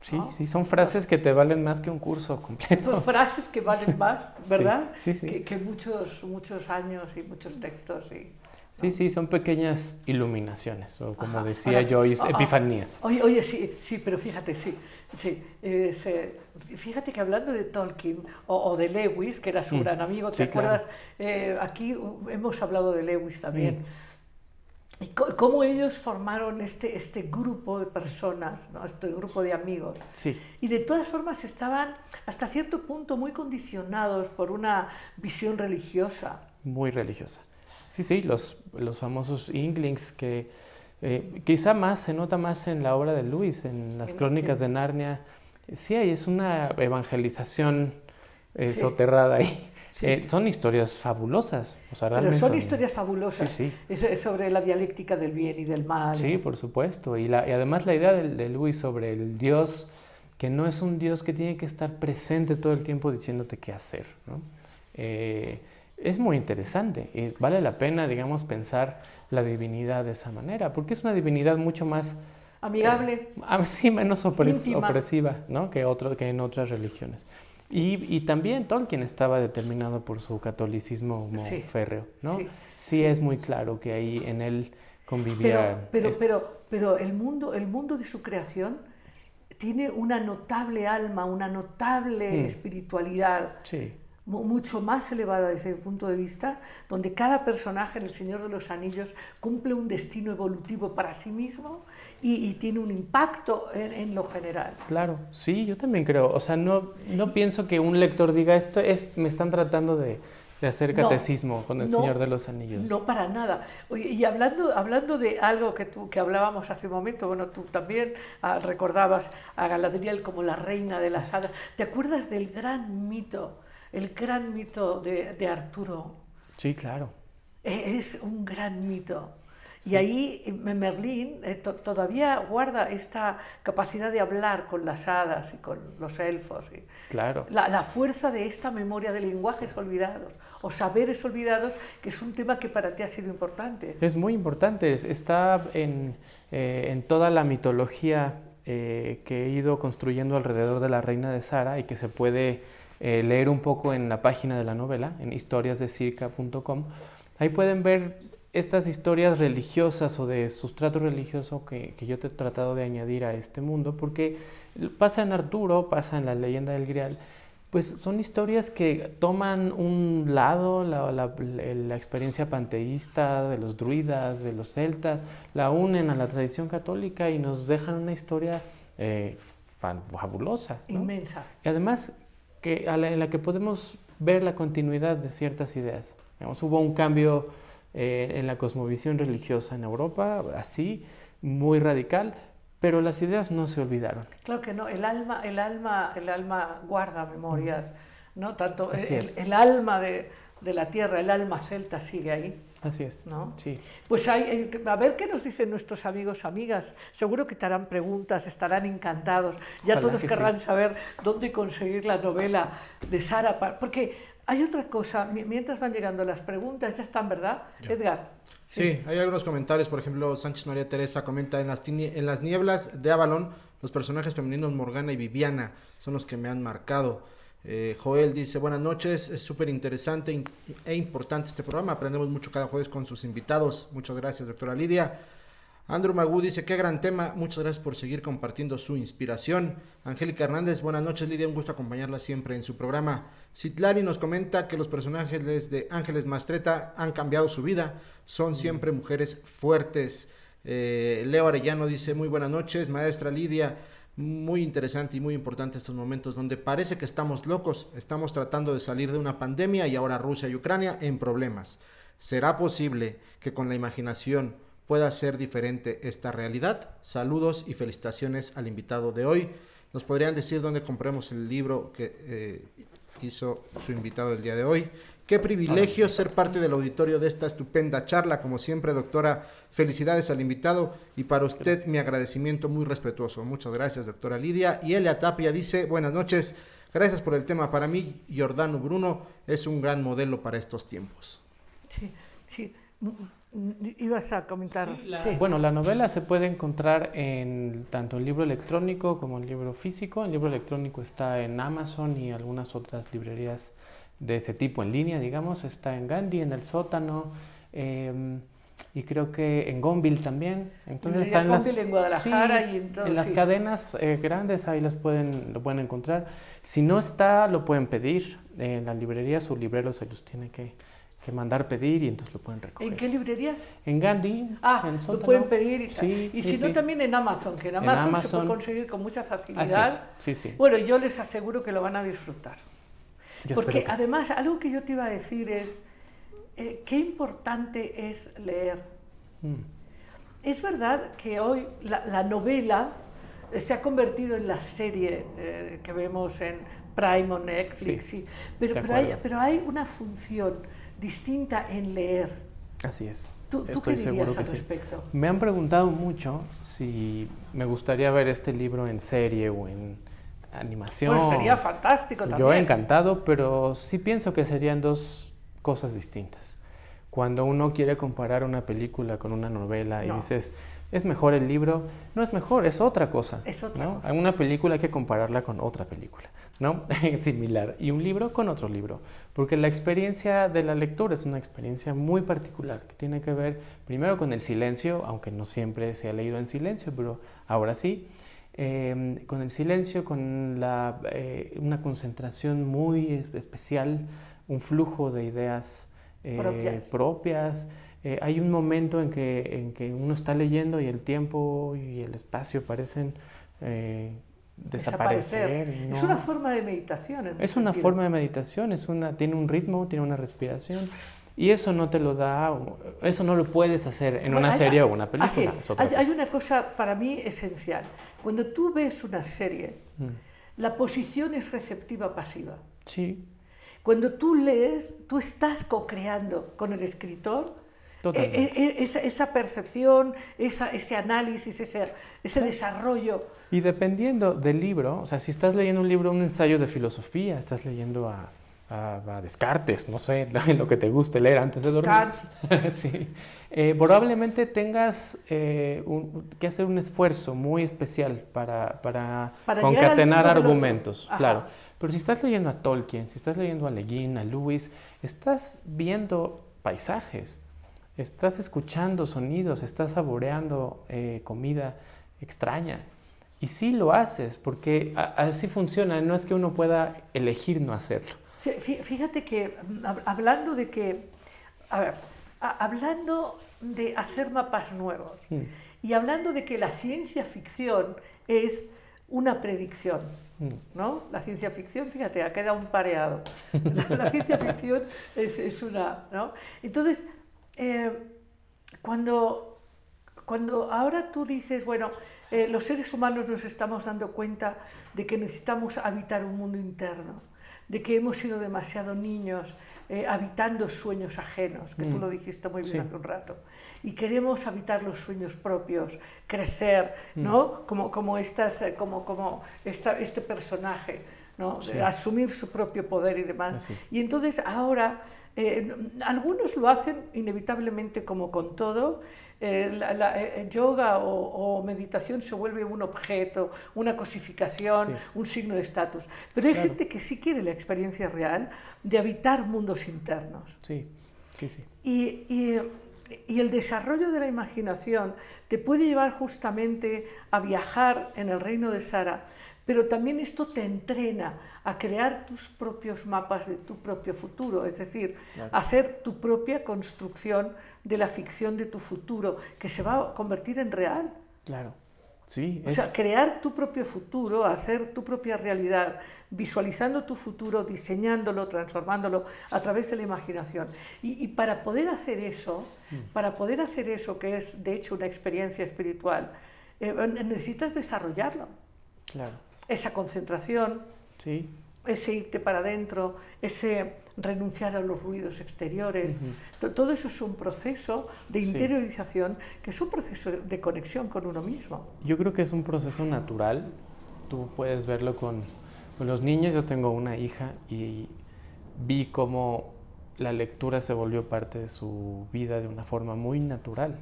Sí, ¿no? sí, son frases que te valen más que un curso completo. Son frases que valen más, ¿verdad? Sí, sí. Que, que muchos, muchos años y muchos textos. Y, Sí, sí, son pequeñas iluminaciones, o como Ajá. decía Ahora, Joyce, ah, ah, epifanías. Oye, oye, sí, sí, pero fíjate, sí, sí. eh, fíjate que hablando de Tolkien o, o de Lewis, que era su Mm, gran amigo, ¿te sí, claro. acuerdas? Eh, aquí hemos hablado de Lewis también. Mm. Y cómo ellos formaron este, este grupo de personas, ¿no? este grupo de amigos. Sí, Y de todas formas estaban hasta cierto punto muy condicionados por una visión religiosa. muy religiosa. Sí, sí, los, los famosos Inklings que eh, quizá más se nota más en la obra de Luis, en las crónicas de Narnia. Sí, hay, es una evangelización eh, Sí. soterrada ahí. Sí. Eh, son historias fabulosas. O sea, Pero son historias fabulosas. Sí, es sobre la dialéctica del bien y del mal. Sí, por supuesto. Y, la, y además la idea de, de Luis sobre el Dios, que no es un Dios que tiene que estar presente todo el tiempo diciéndote qué hacer. ¿no? Eh, es muy interesante y vale la pena, digamos, pensar la divinidad de esa manera, porque es una divinidad mucho más, Amigable. ah, sí, menos opres- Íntima. opresiva ¿no? que, otro, que en otras religiones. Y, y también Tolkien estaba determinado por su catolicismo Sí, férreo, ¿no? sí, Sí, es muy claro que ahí en él convivía Pero, pero, estas- pero, pero el, mundo, el mundo de su creación tiene una notable alma, una notable Mm. espiritualidad, Sí, mucho más elevada desde mi punto de vista, donde cada personaje en El Señor de los Anillos cumple un destino evolutivo para sí mismo y, y tiene un impacto en, en lo general. claro, sí, yo también creo. O sea, no, no pienso que un lector diga esto es, me están tratando de, de hacer No, catecismo con el no, Señor de los Anillos. No para nada. Oye, y hablando, hablando de algo que, tú, que hablábamos hace un momento, bueno, tú también ah, recordabas a Galadriel como la reina de las hadas. ¿Te acuerdas del gran mito, el gran mito de, de Arturo? Sí, claro. E- Es un gran mito. Sí. Y ahí eh, Merlín eh, to- todavía guarda esta capacidad de hablar con las hadas y con los elfos. y- Claro. la, la fuerza de esta memoria de lenguajes olvidados o saberes olvidados, que es un tema que para ti ha sido importante. Es muy importante, es- está en, eh, en toda la mitología eh, que he ido construyendo alrededor de la reina de Sara y que se puede eh, leer un poco en la página de la novela, en historiasdecirca.com. Ahí pueden ver estas historias religiosas o de sustrato religioso que, que yo te he tratado de añadir a este mundo, porque pasa en Arturo, pasa en la leyenda del Grial, pues son historias que toman un lado, la, la- la experiencia panteísta de los druidas, de los celtas, la unen a la tradición católica y nos dejan una historia eh, fabulosa. ¿no? Inmensa. Y además que, a la- en la que podemos ver la continuidad de ciertas ideas. Digamos, hubo un cambio eh, en la cosmovisión religiosa en Europa, así, muy radical, pero las ideas no se olvidaron. Claro que no, el alma, el alma, el alma guarda memorias, ¿no? Tanto el, el alma de, de la tierra, el alma celta sigue ahí, Así es. ¿no? Sí. Pues hay, eh, a ver qué nos dicen nuestros amigos, amigas. Seguro que te harán preguntas, estarán encantados. Ya Ojalá todos que querrán sí. saber dónde conseguir la novela de Sara. pa- Porque hay otra cosa, mi- mientras van llegando las preguntas, ya están, ¿verdad? Ya. Edgar. Sí, hay algunos comentarios. Por ejemplo, Sánchez María Teresa comenta: en las, en las nieblas de Avalon, los personajes femeninos Morgana y Viviana son los que me han marcado. Eh, Joel dice: Buenas noches, es súper interesante in- e importante este programa. Aprendemos mucho cada jueves con sus invitados. Muchas gracias, doctora Lidia. Andrew Magú dice, qué gran tema, muchas gracias por seguir compartiendo su inspiración. Angélica Hernández, buenas noches Lidia, un gusto acompañarla siempre en su programa. Citlari nos comenta que los personajes de Ángeles Mastreta han cambiado su vida, son siempre mujeres fuertes. Eh, Leo Arellano dice, muy buenas noches, maestra Lidia, muy interesante y muy importante estos momentos donde parece que estamos locos, estamos tratando de salir de una pandemia y ahora Rusia y Ucrania en problemas. ¿Será posible que con la imaginación pueda ser diferente esta realidad. Saludos y felicitaciones al invitado de hoy. ¿Nos podrían decir dónde compremos el libro que, eh, hizo su invitado el día de hoy. Qué privilegio ser parte del auditorio de esta estupenda charla. Como siempre, doctora, felicidades al invitado y para usted mi agradecimiento muy respetuoso. Muchas gracias, doctora Lidia. Y Elia Tapia dice, buenas noches, gracias por el tema. Para mí, Giordano Bruno es un gran modelo para estos tiempos. Sí, sí. Mm, Ibas a comentar. Sí, la- Sí. Bueno, la novela se puede encontrar en tanto en libro electrónico como en libro físico. El libro electrónico está en Amazon y algunas otras librerías de ese tipo en línea, digamos. Está en Gandhi, en el sótano, em, y creo que en Gonville también. Entonces está en las, en Guadalajara Sí, y en todo, en las sí. cadenas eh, grandes ahí las pueden, lo pueden encontrar. Si no está, lo pueden pedir en las librerías. Su librero se los tiene que, que mandar pedir y entonces lo pueden recoger. ¿En qué librerías? En Gandhi, Ah, en lo pueden pedir y. Sí, y sí, si no sí. también en Amazon, que en En Amazon, se Amazon. puede conseguir con mucha Así facilidad. es, sí, sí. Bueno, yo les aseguro que lo van a disfrutar. Yo Porque que sí. además, algo que yo te iba a decir es, eh, qué importante es leer. Mm, Es verdad que hoy la, la novela eh, se ha convertido en la serie eh, que vemos en Prime o Netflix, Sí, sí, pero, pero, hay, pero hay una función distinta en leer. Así es. ¿Tú, tú Estoy qué seguro que al sí. respecto? Me han preguntado mucho si me gustaría ver este libro en serie o en animación. Pues sería fantástico también. Yo encantado, pero sí pienso que serían dos cosas distintas. Cuando uno quiere comparar una película con una novela y No. dices, es mejor el libro, no es mejor, es otra cosa. Es otra ¿no? cosa. Una película hay que compararla con otra película, ¿no? Similar. Y un libro con otro libro. Porque la experiencia de la lectura es una experiencia muy particular que tiene que ver primero con el silencio, aunque no siempre se ha leído en silencio, pero ahora sí. Eh, con el silencio, con la, eh, una concentración muy es- especial, un flujo de ideas eh, Propias. propias. Eh, hay un momento en que, en que uno está leyendo y el tiempo y el espacio parecen eh, desaparecer. y Es una forma de meditación. en es una sentido. forma de meditación, es una, tiene un ritmo, tiene una respiración. Y eso no te lo da, eso no lo puedes hacer en Bueno, una hay- serie o una película. Así es. Hay, hay una cosa para mí esencial. Cuando tú ves una serie, Mm. la posición es receptiva pasiva. Sí, Cuando tú lees, tú estás co-creando con el escritor eh, eh, esa, esa percepción, esa- ese análisis, ese, ese desarrollo. Y dependiendo del libro, o sea, si estás leyendo un libro, un ensayo de filosofía, estás leyendo a, a- a Descartes, no sé, lo que te guste leer antes de dormir. Sí. Eh, probablemente tengas eh, un- que hacer un esfuerzo muy especial para, para, concatenar argumentos, claro. Pero si estás leyendo a Tolkien, si estás leyendo a Le Guin, a Lewis, estás viendo paisajes, estás escuchando sonidos, estás saboreando eh, comida extraña. Y sí lo haces, porque así funciona, no es que uno pueda elegir no hacerlo. Sí, Fíjate que mm, hab- hablando de que, a ver, hablando de hacer mapas nuevos Mm. y hablando de que la ciencia ficción es una predicción, Mm. ¿no? La ciencia ficción, fíjate, ha quedado un pareado. La, la ciencia ficción es, es una, ¿no? Entonces, eh, cuando, cuando ahora tú dices, bueno, eh, los seres humanos nos estamos dando cuenta de que necesitamos habitar un mundo interno, de que hemos sido demasiado niños eh, habitando sueños ajenos, que tú Mm. lo dijiste muy bien Sí. hace un rato, y queremos habitar los sueños propios, crecer, Mm. ¿no? Como, como, estas, eh, como, como esta, este personaje, ¿no? Sí. Asumir su propio poder y demás. Así. Y entonces ahora, eh, algunos lo hacen inevitablemente como con todo, eh, la, la, eh, yoga o, o meditación se vuelve un objeto, una cosificación, Sí. un signo de estatus. Pero hay Claro. gente que sí quiere la experiencia real de habitar mundos internos. Sí, sí, sí. Y, y- y el desarrollo de la imaginación te puede llevar justamente a viajar en el reino de Sara, pero también esto te entrena a crear tus propios mapas de tu propio futuro, es decir, Claro. hacer tu propia construcción de la ficción de tu futuro, que se va a convertir en real. Claro. Sí, O es, sea, crear tu propio futuro, hacer tu propia realidad, visualizando tu futuro, diseñándolo, transformándolo a través de la imaginación. Y, y para poder hacer eso, Mm. para poder hacer eso, que es de hecho una experiencia espiritual, eh, necesitas desarrollarlo. claro. Esa concentración, Sí, ese irte para adentro, ese renunciar a los ruidos exteriores. To- Todo eso es un proceso de Sí. interiorización, que es un proceso de conexión con uno mismo. Yo creo que es un proceso natural. Tú puedes verlo con, con los niños. Yo tengo una hija y vi cómo la lectura se volvió parte de su vida de una forma muy natural,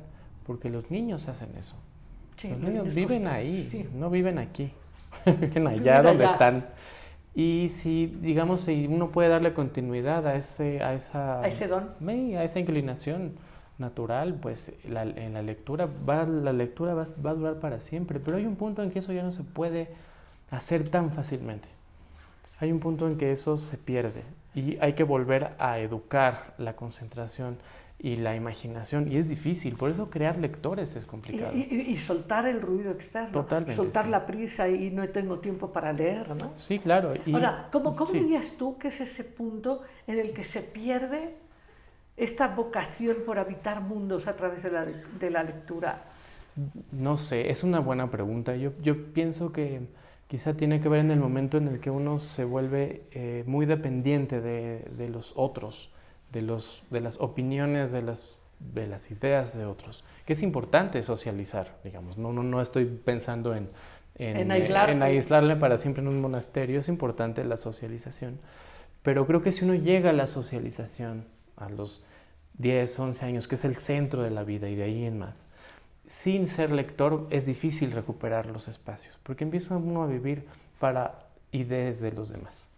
porque los niños hacen eso. Sí, los los niños niños viven ahí, sí. no viven aquí, viven allá Viven donde allá. están. Y si, digamos, si uno puede darle continuidad a, ese, a, esa, A ese don. A esa inclinación natural, pues la- en la lectura, va, la lectura va, va a durar para siempre, pero hay un punto en que eso ya no se puede hacer tan fácilmente. Hay un punto en que eso se pierde y hay que volver a educar la concentración y la imaginación y es difícil, por eso crear lectores es Y, complicado. y- y soltar el ruido externo, Totalmente, soltar sí. la prisa y no tengo tiempo para leer, ¿no? Sí, claro. y- Ahora, ¿cómo, cómo sí. dirías tú que es ese punto en el que se pierde esta vocación por habitar mundos a través de la, de la lectura? No sé, es una buena pregunta. Yo, yo pienso que quizá tiene que ver en el momento en el que uno se vuelve eh, muy dependiente de, de los otros, de, los, de las opiniones, de las, de las ideas de otros. Que es importante socializar, digamos. No, no, no estoy pensando en, En en aislarle para siempre en un monasterio. Es importante la socialización. Pero creo que si uno llega a la socialización a los 10, 11 años, que es el centro de la vida y de ahí en más, sin ser lector es difícil recuperar los espacios, porque empieza uno a vivir para y desde los demás.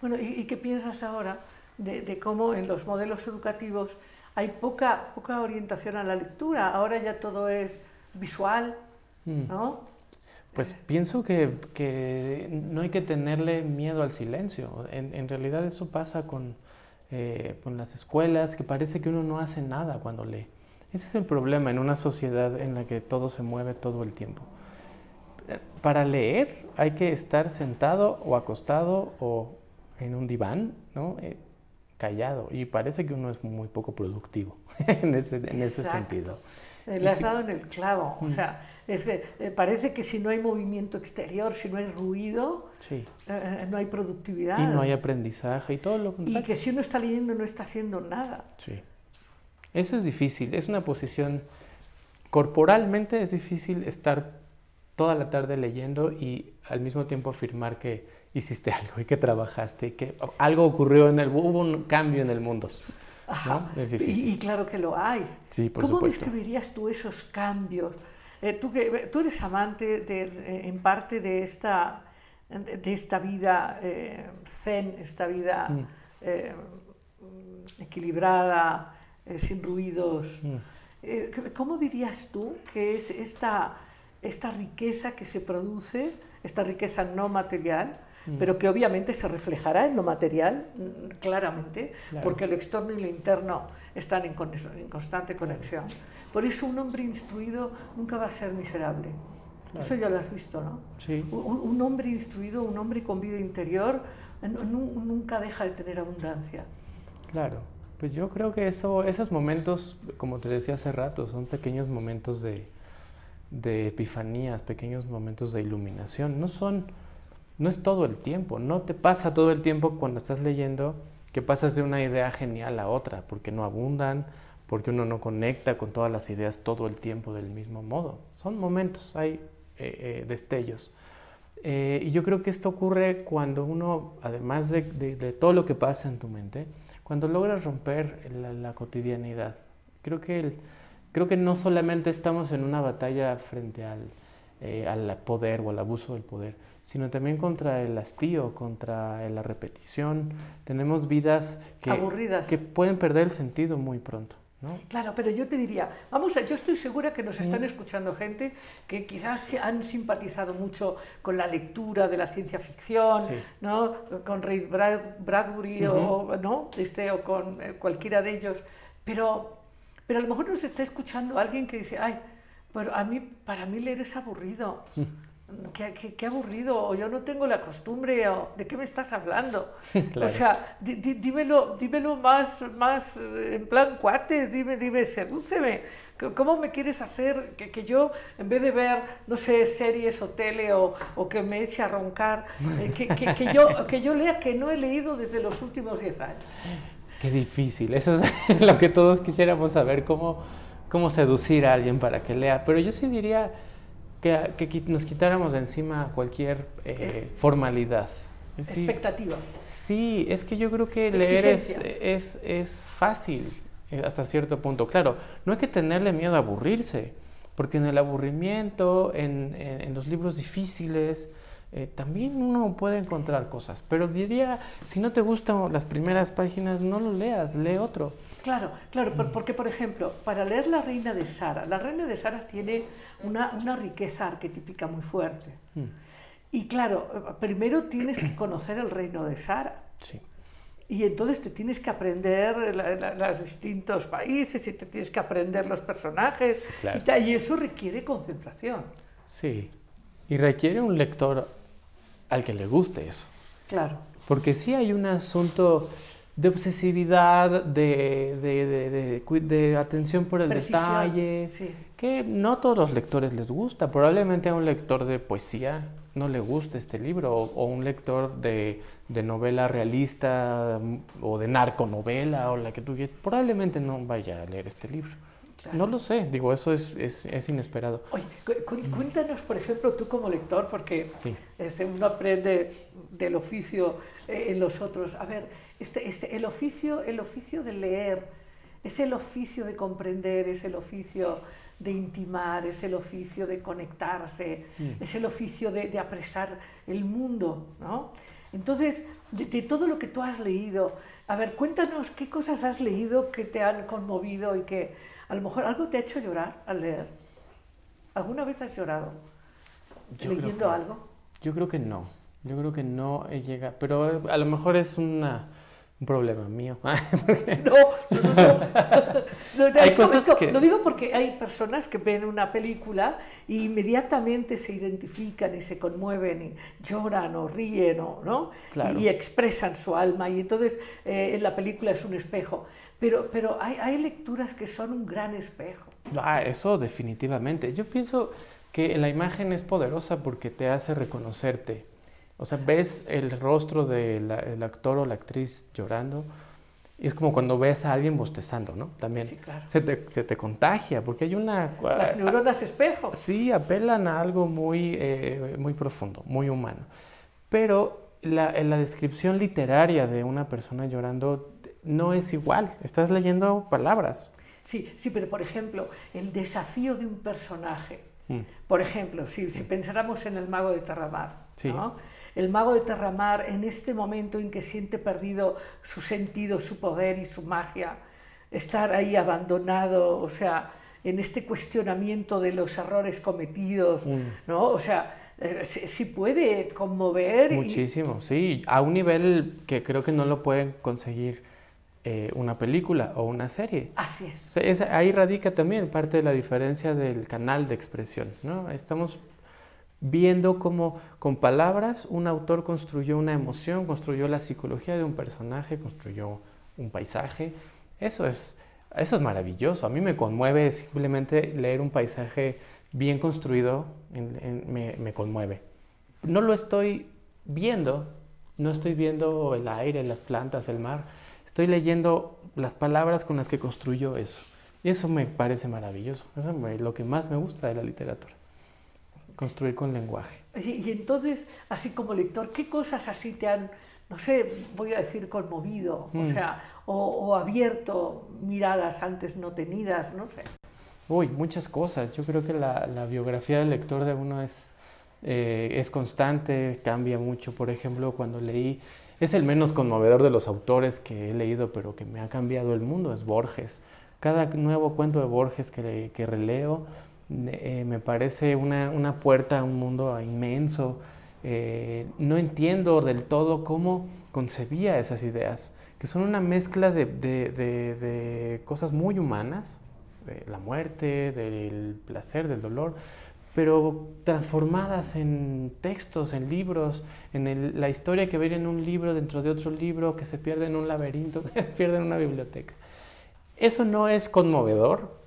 Bueno, ¿y, y qué piensas ahora de, de cómo en los modelos educativos hay poca, poca orientación a la lectura? Ahora ya todo es visual, Mm. ¿no? Pues pienso que, que no hay que tenerle miedo al silencio. En, en realidad eso pasa con, eh, con las escuelas, que parece que uno no hace nada cuando lee. Ese es el problema en una sociedad en la que todo se mueve todo el tiempo. Eh, Para leer hay que estar sentado o acostado o en un diván, ¿no? Eh, callado. Y parece que uno es muy poco productivo en ese, en ese sentido. Eh, Le has dado en el clavo. Mm. O sea, es que eh, parece que si no hay movimiento exterior, si no hay ruido, Sí. eh, no hay productividad. Y no hay aprendizaje y todo lo Y contrario. que si uno está leyendo no está haciendo nada. Sí. Eso es difícil, es una posición, corporalmente es difícil estar toda la tarde leyendo y al mismo tiempo afirmar que hiciste algo y que trabajaste y que algo ocurrió en el, hubo un cambio en el mundo. Ajá. Es Y, difícil. y claro que lo hay. Sí, por ¿Cómo supuesto. describirías tú esos cambios? Eh, tú, que, tú eres amante de, de- en parte de esta, de, de esta vida eh, zen, esta vida Mm. eh, equilibrada, eh, sin ruidos. Mm. Eh, ¿Cómo dirías tú que es esta, esta riqueza que se produce, esta riqueza no material, Mm. pero que obviamente se reflejará en lo material mm, claramente, Claro. porque lo externo y lo interno están en, con- en constante conexión. Por eso un hombre instruido nunca va a ser miserable. Claro. Eso ya lo has visto, ¿no? Sí, Un, un hombre instruido, un hombre con vida interior, nu- nu- nunca deja de tener abundancia. claro. Pues yo creo que eso, esos momentos, como te decía hace rato, son pequeños momentos de, de epifanías, pequeños momentos de iluminación. No son, no es todo el tiempo, no te pasa todo el tiempo cuando estás leyendo que pasas de una idea genial a otra, porque no abundan, porque uno no conecta con todas las ideas todo el tiempo del mismo modo. Son momentos, hay eh, eh, destellos. Eh, y yo creo que esto ocurre cuando uno, además de, todo lo que pasa en tu mente, cuando logras romper la, la cotidianidad. Creo que, el- creo que no solamente estamos en una batalla frente al, al poder o al abuso del poder, sino también contra el hastío, contra la repetición. Tenemos vidas que, Aburridas. que pueden perder el sentido muy pronto. ¿no? Claro, pero yo te diría, vamos a, yo estoy segura que nos están Mm. escuchando gente que quizás han simpatizado mucho con la lectura de la ciencia ficción, Sí. ¿no? con Ray Brad- Bradbury o, ¿no? este, o con eh, cualquiera de ellos, pero, pero a lo mejor nos está escuchando alguien que dice, ay, pero a mí, para mí leer es aburrido. Qué, qué- qué aburrido, o yo no tengo la costumbre, o ¿de qué me estás hablando? Claro. O sea, di- di- dímelo, dímelo más, más eh, en plan cuates, dime, dime, sedúceme. ¿Cómo me quieres hacer que, que yo, en vez de ver, no sé, series o tele o, o que me eche a roncar, eh, que, que- que yo, que yo lea que no he leído desde los últimos 10 años? Qué difícil. Eso es lo que todos quisiéramos saber, cómo, cómo seducir a alguien para que lea. Pero yo sí diría que, que nos quitáramos de encima cualquier eh, formalidad. Sí, Expectativa. sí, es que yo creo que leer es, es, es fácil eh, hasta cierto punto. Claro, no hay que tenerle miedo a aburrirse, porque en el aburrimiento, en, en- en los libros difíciles, eh, también uno puede encontrar cosas. Pero diría, si no te gustan las primeras páginas, no lo leas, lee otro. Claro, claro, por- porque por ejemplo, para leer La Reina de Sara, La Reina de Sara tiene una, una riqueza arquetípica muy fuerte. Mm, Y claro, primero tienes que conocer el reino de Sara. Sí. Y entonces te tienes que aprender la- la- los distintos países y te tienes que aprender los personajes. claro. y, y eso requiere concentración. Sí. Y requiere un lector al que le guste eso. Claro. Porque sí hay un asunto de obsesividad, de, de, de- de atención por el detalle, sí. que no a todos los lectores les gusta. Probablemente a un lector de poesía no le guste este libro, o, o un lector de, de novela realista mm, o de narconovela o la que tú quieras, probablemente no vaya a leer este libro. Claro. No lo sé, digo, eso es, es, es inesperado. Oye, cu- cuéntanos, por ejemplo, tú como lector, porque Sí. este, uno aprende del oficio eh, en los otros. A ver, este, este, el, oficio, el oficio de leer es el oficio de comprender, es el oficio de intimar, es el oficio de conectarse, Mm. es el oficio de, de apresar el mundo, ¿no? Entonces, de, de todo lo que tú has leído, a ver, cuéntanos qué cosas has leído que te han conmovido y que a lo mejor algo te ha hecho llorar al leer. ¿Alguna vez has llorado Yo leyendo que- algo? Yo creo que no. Yo creo que no eh, llega. Pero a lo mejor es una, un problema mío. No, no, no. no. Hay cosas que- Lo digo porque hay personas que ven una película e inmediatamente se identifican y se conmueven y lloran o ríen o, ¿no? Claro. y expresan su alma y entonces eh, la película es un espejo. Pero, pero hay, hay lecturas que son un gran espejo. Ah, eso definitivamente. Yo pienso que la imagen es poderosa porque te hace reconocerte. O sea, ves el rostro del actor o la actriz llorando y es como cuando ves a alguien bostezando, ¿no? También Sí, claro. se, te, se te contagia porque hay una... Las neuronas espejo. Sí, apelan a algo muy, eh, muy profundo, muy humano. Pero la, la descripción literaria de una persona llorando no es igual. Estás leyendo palabras. Sí, sí, pero por ejemplo, el desafío de un personaje. Mm. Por ejemplo, si, si pensáramos en el mago de Terramar, Sí. ¿no? El mago de Terramar en este momento en que siente perdido su sentido, su poder y su magia, estar ahí abandonado, o sea, en este cuestionamiento de los errores cometidos, Mm. ¿no? O sea, eh, sí, sí puede conmover. y- Muchísimo, sí. A un nivel que creo que no lo pueden conseguir eh, una película o una serie. Así es. O sea, es- ahí radica también parte de la diferencia del canal de expresión, ¿no? Estamos viendo cómo con palabras un autor construyó una emoción, construyó la psicología de un personaje, construyó un paisaje. Eso es, eso es maravilloso. A mí me conmueve simplemente leer un paisaje bien construido, me, me conmueve. No lo estoy viendo, no estoy viendo el aire, las plantas, el mar. Estoy leyendo las palabras con las que construyó eso. Y eso me parece maravilloso. Eso es lo que más me gusta de la literatura. Construir con lenguaje. Y, y entonces, así como lector, ¿qué cosas así te han, no sé, voy a decir conmovido, o Mm. sea, o, o abierto miradas antes no tenidas, no sé? Uy, muchas cosas. Yo creo que la, la biografía del lector de uno es, eh, es constante, cambia mucho. Por ejemplo, cuando leí, es el menos conmovedor de los autores que he leído, pero que me ha cambiado el mundo, es Borges. Cada nuevo cuento de Borges que, que releo eh, me parece una, una puerta a un mundo inmenso. Eh, no entiendo del todo cómo concebía esas ideas, que son una mezcla de, de- de- cosas muy humanas, de la muerte, del placer, del dolor, pero transformadas en textos, en libros, en la historia que viene en un libro dentro de otro libro, que se pierde en un laberinto, que se pierde en una biblioteca. Eso no es conmovedor,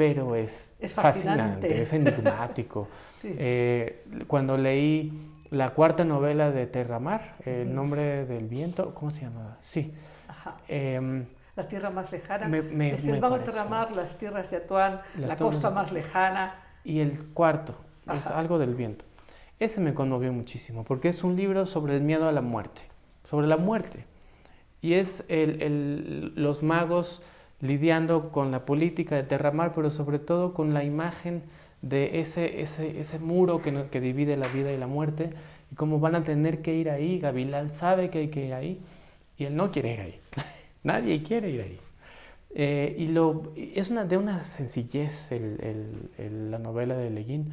pero es, Es fascinante. es enigmático. Sí. Eh, cuando leí la cuarta novela de Terramar, El nombre del viento, ¿cómo se llamaba? Sí. Ajá. em, La tierra más lejana. Me- me- es el pareció. Terramar, las tierras de Atuán, Las la costa de- más lejana. y el cuarto, es Ajá. algo del viento. Ese me conmovió muchísimo, porque es un libro sobre el miedo a la muerte, sobre la muerte. Y es el- el- los magos lidiando con la política de Terramar, pero sobre todo con la imagen de ese, ese, ese muro que, que divide la vida y la muerte, y cómo van a tener que ir ahí. Gavilán sabe que hay que ir ahí, y él no quiere ir ahí. Nadie quiere ir ahí. Eh, y lo, es una, de una sencillez el- el- la novela de Leguín,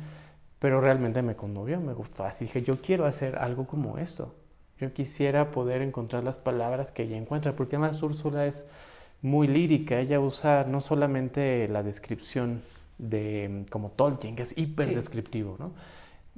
pero realmente me conmovió, me gustó. Así dije, yo quiero hacer algo como esto. Yo quisiera poder encontrar las palabras que ella encuentra, porque además Úrsula es muy lírica. Ella usa no solamente la descripción de como Tolkien, que es hiper descriptivo, ¿no?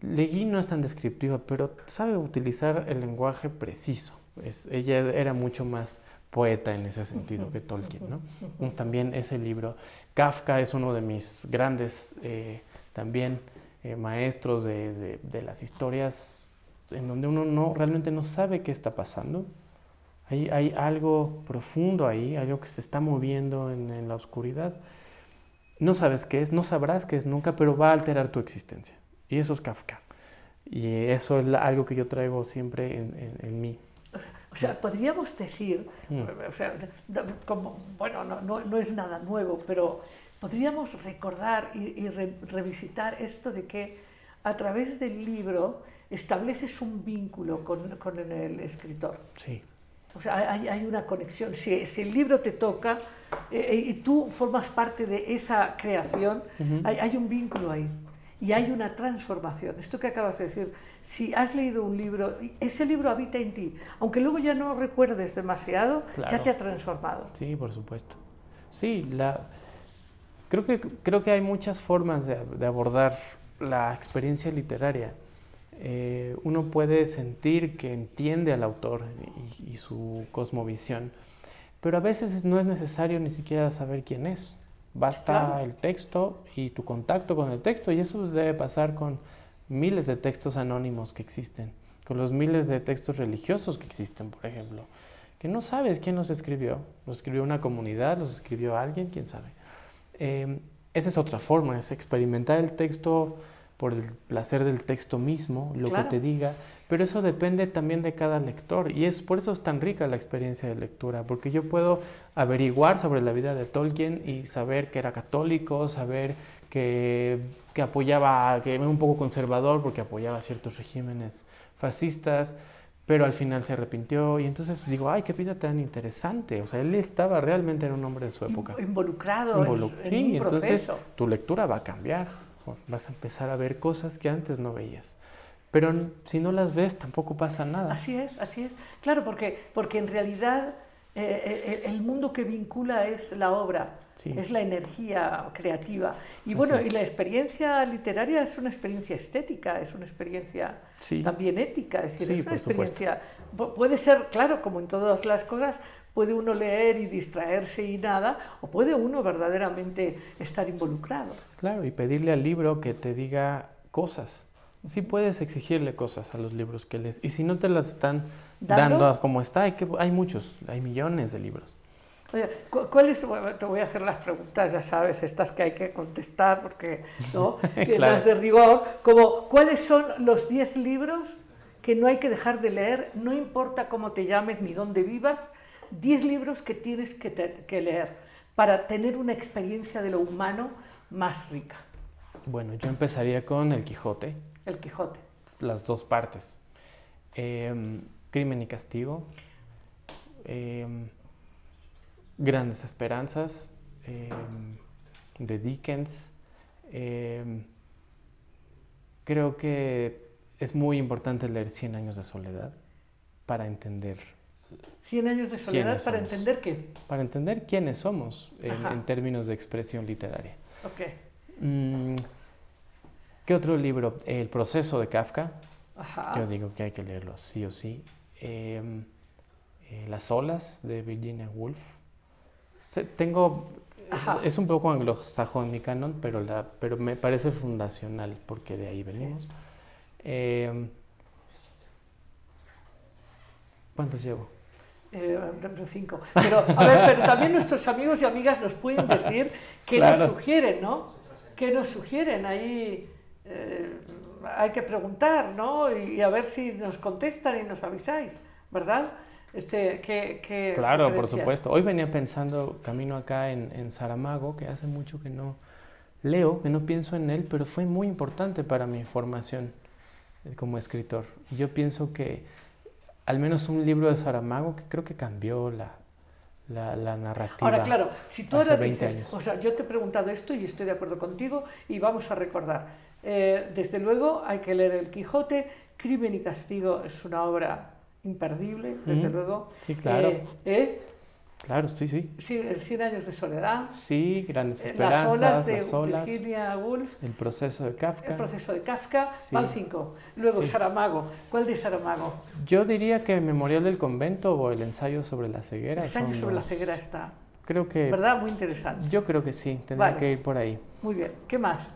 Leguín no es tan descriptiva, pero sabe utilizar el lenguaje preciso. Es, ella era mucho más poeta en ese sentido que Tolkien, ¿no? Entonces, También ese libro. Kafka es uno de mis grandes eh, también eh, maestros de, de- de las historias en donde uno no, realmente no sabe qué está pasando. Hay, hay algo profundo ahí, algo que se está moviendo en, en la oscuridad. No sabes qué es, no sabrás qué es nunca, pero va a alterar tu existencia. Y eso es Kafka. Y eso es algo que yo traigo siempre en, en- en mí. O sea, podríamos decir, Mm. o sea, como, bueno, no, no- no es nada nuevo, pero podríamos recordar y, y re- revisitar esto de que a través del libro estableces un vínculo con, con el escritor. Sí, O sea, hay, hay una conexión. Si, si el libro te toca eh, y tú formas parte de esa creación, Ujú. hay, hay un vínculo ahí. Y hay una transformación. Esto que acabas de decir, si has leído un libro, ese libro habita en ti, aunque luego ya no recuerdes demasiado, ya Claro. te ha transformado. sí, por supuesto. Sí, la, creo, que, creo que hay muchas formas de, de abordar la experiencia literaria. Eh, uno puede sentir que entiende al autor y, y su cosmovisión, pero a veces no es necesario ni siquiera saber quién es. Basta Claro. el texto y tu contacto con el texto, y eso debe pasar con miles de textos anónimos que existen, con los miles de textos religiosos que existen, por ejemplo, que no sabes quién los escribió. Los escribió una comunidad, los escribió alguien, quién sabe. Eh, esa es otra forma, es experimentar el texto por el placer del texto mismo, lo Claro. que te diga, pero eso depende también de cada lector y es por eso es tan rica la experiencia de lectura, porque yo puedo averiguar sobre la vida de Tolkien y saber que era católico, saber que, que apoyaba, que era un poco conservador porque apoyaba ciertos regímenes fascistas, pero al final se arrepintió y entonces digo, ay, qué vida tan interesante, o sea, él estaba realmente era un hombre de su época. Involucrado en, Involu- su- en sí, un entonces proceso. tu lectura va a cambiar. O Vas a empezar a ver cosas que antes no veías. Pero si no las ves, tampoco pasa nada. Así es, así es. Claro, porque, porque en realidad eh, el, el mundo que vincula es la obra, Sí. es la energía creativa. Y bueno, y la experiencia literaria es una experiencia estética, es una experiencia Sí. también ética, es decir, Sí, es una supuesto. experiencia. pu- Puede ser, claro, como en todas las cosas, puede uno leer y distraerse y nada, o puede uno verdaderamente estar involucrado. Claro, y pedirle al libro que te diga cosas. Sí puedes exigirle cosas a los libros que lees. Y si no te las están ¿Dando? dando, como está, hay, que, hay muchos, hay millones de libros. Oye, cu- ¿cuál es? bueno, te voy a hacer las preguntas, ya sabes, estas que hay que contestar, porque ¿no? Claro. las de rigor, como ¿cuáles son los 10 libros que no hay que dejar de leer, no importa cómo te llames ni dónde vivas, 10 libros que tienes que, te- que leer para tener una experiencia de lo humano más rica? Bueno, yo empezaría con El Quijote, El Quijote. las dos partes. Em, Crimen y Castigo, em, Grandes Esperanzas, de Dickens. em, creo que es muy importante leer Cien años de soledad para entender, 100 años de soledad ¿Quiénes para somos? entender qué. para entender quiénes somos en, términos de expresión literaria. Ok. Mm, ¿Qué otro libro? El proceso de Kafka. Ajá. Yo digo que hay que leerlo, sí o sí. Em, eh, Las olas de Virginia Woolf. Se- tengo, es un poco anglosajón mi canon, pero, la, pero me parece fundacional porque de ahí venimos. Em, ¿Cuántos llevo? Eh, cinco. Pero, a ver, pero también nuestros amigos y amigas nos pueden decir qué nos Claro. sugieren, ¿no? ¿Qué nos sugieren? Ahí eh, hay que preguntar, ¿no? Y, y a ver si nos contestan y nos avisáis, ¿verdad? Este, ¿qué, qué Claro, por supuesto. Hoy venía pensando, camino acá en, en Saramago, que hace mucho que no leo, que no pienso en él, pero fue muy importante para mi formación eh, como escritor. Yo pienso que al menos un libro de Saramago que creo que cambió la, la, la narrativa. Ahora, claro, si tú ahora 20 dices, años. o sea, yo te he preguntado esto y estoy de acuerdo contigo y vamos a recordar. Eh, desde luego hay que leer El Quijote, Crimen y Castigo es una obra imperdible, desde luego. Sí, claro. Eh, eh, Claro, sí, sí. sí, el Cien años de soledad, Sí, Grandes eh, Esperanzas, Las olas de Las olas, Virginia Woolf, El proceso de Kafka. El proceso de Kafka, Sí. van cinco. Luego Sí. Saramago. ¿Cuál de Saramago? Yo diría que Memorial del Convento o el ensayo sobre la ceguera. El ensayo sobre la los- ceguera está. Creo que... ¿Verdad? Muy interesante. Yo creo que sí, tendría Vale. que ir por ahí. Muy bien. ¿Qué más?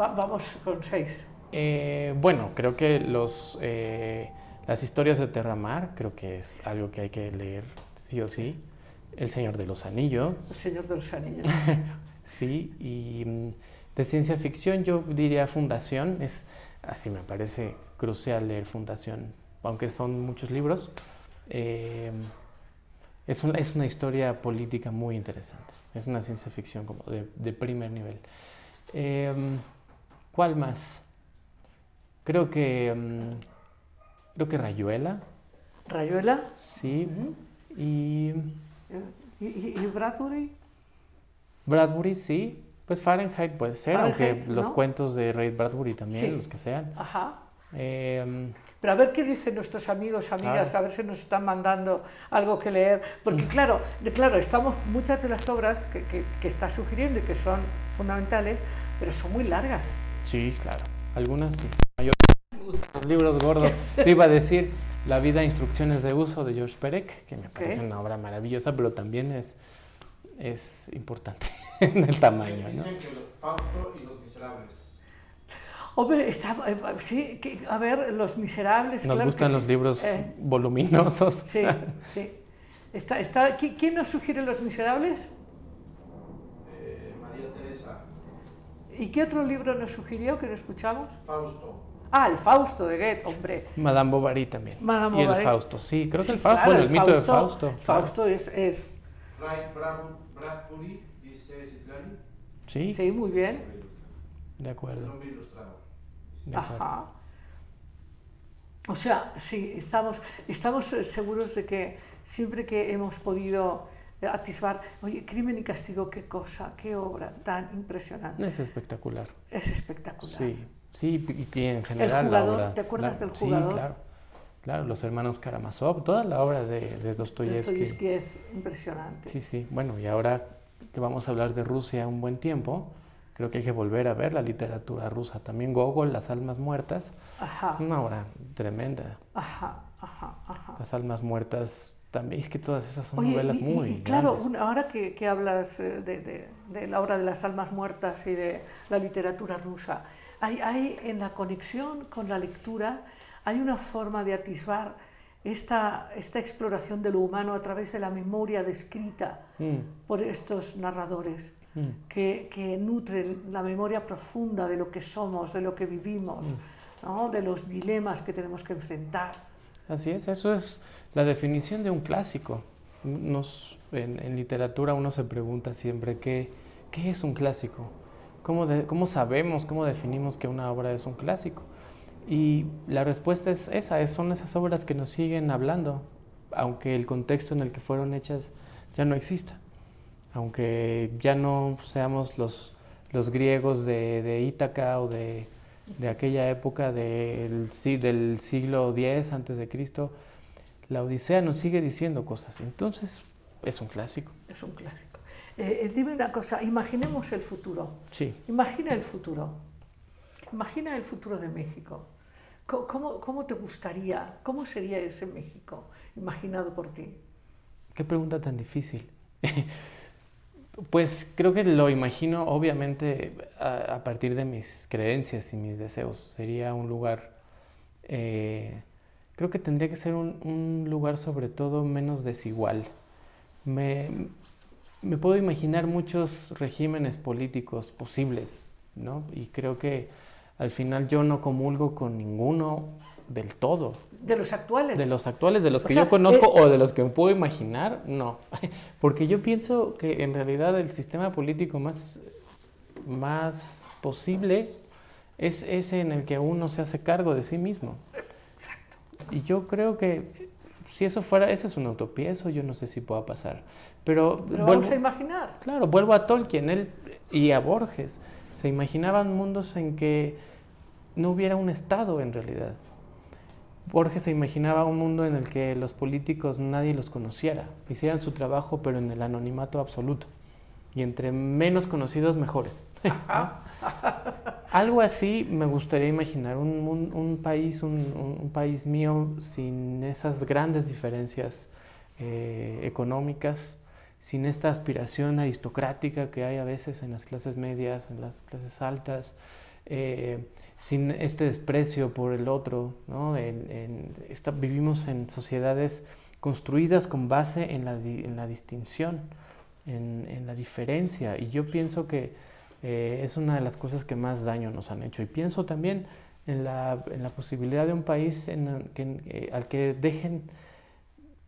Va- vamos con seis. Eh, bueno, creo que los, eh, las historias de Terramar, creo que es algo que hay que leer sí o sí. El Señor de los Anillos, El Señor de los Anillos. sí. Y mm, de ciencia ficción yo diría Fundación, es así me parece crucial leer Fundación, aunque son muchos libros. eh, es, una, es una historia política muy interesante, es una ciencia ficción como de, de primer nivel. Em, ¿Cuál más? Creo que, mm, creo que Rayuela, Rayuela. sí. Y ¿Y, y- y Bradbury? Bradbury, sí. Pues Fahrenheit puede ser, Fahrenheit, aunque los cuentos de Ray Bradbury también, Sí. los que sean. Ajá. Em, Pero a ver qué dicen nuestros amigos, amigas, Claro. a ver si nos están mandando algo que leer. Porque claro, de- claro, estamos muchas de las obras que, que, que está sugiriendo y que son fundamentales, pero son muy largas. sí, claro. Algunas sí. Mayor- Los libros gordos. Te iba a decir La vida, instrucciones de uso de George Perec, que me parece una obra maravillosa, pero también es, es importante en el tamaño, ¿no? Dicen que Fausto y los miserables. Hombre, está, eh, sí, que- a ver, Los Miserables. Nos claro que gustan sí. los libros Eh, voluminosos. sí, sí. Está, está, ¿qui- ¿Quién nos sugiere Los Miserables? Eh, María Teresa. ¿Y qué otro libro nos sugirió que no escuchamos? Fausto. Ah, el Fausto de Goethe, hombre. Madame Bovary también. Madame y el Bovary. Fausto, sí, creo que el Fausto, claro, bueno, el, mito de Fausto. el Fausto es, es- Ray Brad- Bradbury, dice Citlali. Sí, Sí, muy bien. de El acuerdo. hombre ilustrado. de acuerdo. Ajá. O sea, sí, estamos, estamos eh, seguros de que siempre que hemos podido atisbar, oye, crimen y castigo, qué cosa, qué obra tan impresionante. Es espectacular. Es espectacular. Sí, sí, y, y en general jugador, la obra. ¿te acuerdas la- del sí, jugador? claro. Claro, los hermanos Karamazov, toda la obra de, de Dostoyevsky. Dostoyevsky es impresionante. Sí, sí. Bueno, y ahora que vamos a hablar de Rusia un buen tiempo, creo que hay que volver a ver la literatura rusa. También Gogol, Las Almas Muertas, Ajá, es una obra tremenda. ajá, ajá, ajá. Las Almas Muertas también, es que todas esas son Oye, novelas y, y- muy y claro, grandes. un- ahora que, que hablas eh, de, de- de la obra de las almas muertas y de la literatura rusa, hay, hay en la conexión con la lectura, hay una forma de atisbar esta, esta exploración de lo humano a través de la memoria descrita Mm, por estos narradores, mm. que, que nutren la memoria profunda de lo que somos, de lo que vivimos, Mm. ¿no? de los dilemas que tenemos que enfrentar. Así es, eso es la definición de un clásico. Nos, en, en literatura uno se pregunta siempre qué, qué es un clásico, ¿Cómo, sabemos, cómo definimos que una obra es un clásico. Y la respuesta es esa, es- son esas obras que nos siguen hablando, aunque el contexto en el que fueron hechas ya no exista, aunque ya no seamos los, los griegos de, de Ítaca o de, de aquella época del, del siglo X antes de Cristo, la Odisea nos sigue diciendo cosas. Entonces, es un clásico. Es un clásico. Eh, eh, dime una cosa, imaginemos el futuro. Sí. Imagina el futuro. Imagina el futuro de México. ¿Cómo, cómo, cómo te gustaría, cómo sería ese México imaginado por ti? Qué pregunta tan difícil. Pues creo que lo imagino obviamente a, a, partir de mis creencias y mis deseos. Sería un lugar, eh, creo que tendría que ser un, un, lugar sobre todo menos desigual. Me, me, puedo imaginar muchos regímenes políticos posibles, ¿no? Y creo que al final yo no comulgo con ninguno del todo. ¿De los actuales? De los actuales, de los o que sea, yo conozco eh... o de los que me puedo imaginar, no. Porque yo pienso que en realidad el sistema político más, más posible es ese en el que uno se hace cargo de sí mismo. Exacto. Y yo creo que si eso fuera, esa es una utopía, eso yo no sé si pueda pasar. Pero, Pero vuelvo, vamos a imaginar. Claro, vuelvo a Tolkien él, y a Borges. Se imaginaban mundos en que no hubiera un Estado en realidad. Borges se imaginaba un mundo en el que los políticos nadie los conociera, hicieran su trabajo pero en el anonimato absoluto y entre menos conocidos mejores. Algo así me gustaría imaginar, un, un, país, un, país mío sin esas grandes diferencias eh, económicas, sin esta aspiración aristocrática que hay a veces en las clases medias, en las clases altas. Eh, sin este desprecio por el otro. ¿no? Vivimos en sociedades construidas con base en la, en la distinción, en, en, la diferencia. Y yo pienso que eh, es una de las cosas que más daño nos han hecho. Y pienso también en la, en la posibilidad de un país en que, eh, al que dejen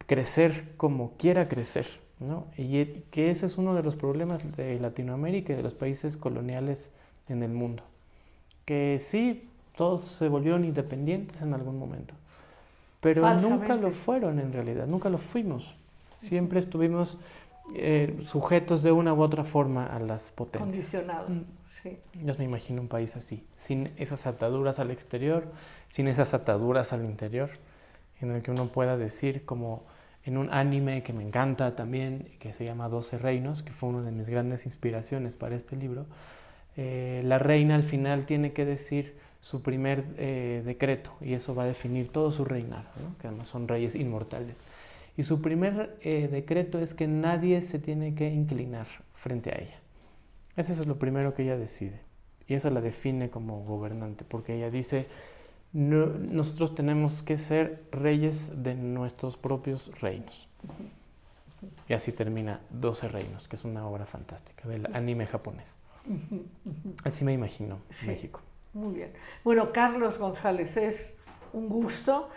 crecer como quiera crecer. ¿no? Y que ese es uno de los problemas de Latinoamérica y de los países coloniales en el mundo que sí, todos se volvieron independientes en algún momento, pero nunca lo fueron en realidad, nunca lo fuimos. Siempre estuvimos eh, sujetos de una u otra forma a las potencias. Condicionados, mm. sí. Yo me imagino un país así, sin esas ataduras al exterior, sin esas ataduras al interior, en el que uno pueda decir como en un anime que me encanta también, que se llama Doce Reinos, que fue una de mis grandes inspiraciones para este libro, eh, la reina al final tiene que decir su primer eh, decreto y eso va a definir todo su reinado, ¿no? que además son reyes inmortales. Y su primer eh, decreto es que nadie se tiene que inclinar frente a ella. Eso es lo primero que ella decide. Y eso la define como gobernante, porque ella dice, no, nosotros tenemos que ser reyes de nuestros propios reinos. Y así termina 12 reinos, que es una obra fantástica del anime japonés. Así me imagino sí, México. Muy bien. Bueno, Carlos González, es un gusto.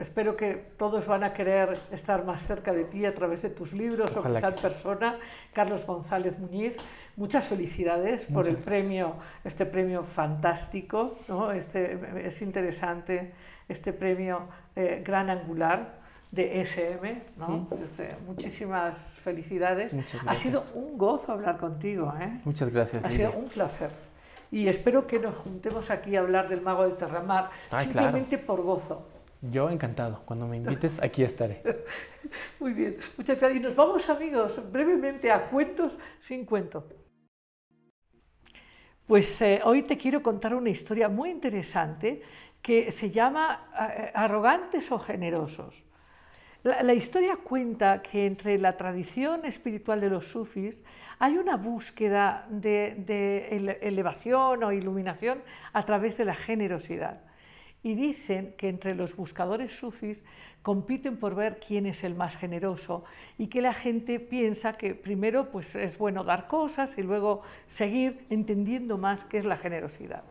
Espero que todos van a querer estar más cerca de ti a través de tus libros Ojalá o quizá en persona. Carlos González Muñiz, muchas felicidades Muchas por el gracias. premio, este premio fantástico, ¿no? este, es interesante, este premio eh, Gran Angular de SM. ¿no? Mm. Muchísimas felicidades. Muchas Ha sido un gozo hablar contigo. ¿eh? Muchas gracias. Ha Lidia. sido un placer. Y espero que nos juntemos aquí a hablar del mago de Terramar, Ay, simplemente por gozo. Yo encantado. Cuando me invites, aquí estaré. Muy bien, muchas gracias. Y nos vamos, amigos, brevemente a cuentos sin cuento. Pues eh, hoy te quiero contar una historia muy interesante que se llama eh, Arrogantes o Generosos. La, historia cuenta que entre la tradición espiritual de los sufis hay una búsqueda de, de ele elevación o iluminación a través de la generosidad. Y dicen que entre los buscadores sufis compiten por ver quién es el más generoso y que la gente piensa que primero pues, es bueno dar cosas y luego seguir entendiendo más qué es la generosidad.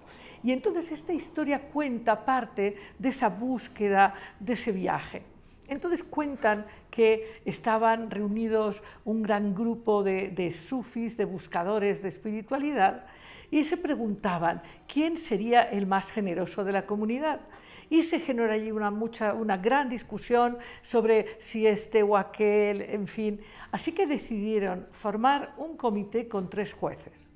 Y entonces esta historia cuenta parte de esa búsqueda, de ese viaje. Entonces cuentan que estaban reunidos un gran grupo de, de sufis, de buscadores de espiritualidad, y se preguntaban quién sería el más generoso de la comunidad. Y se generó allí una, mucha, una gran discusión sobre si este o aquel, en fin. Así que decidieron formar un comité con tres jueces.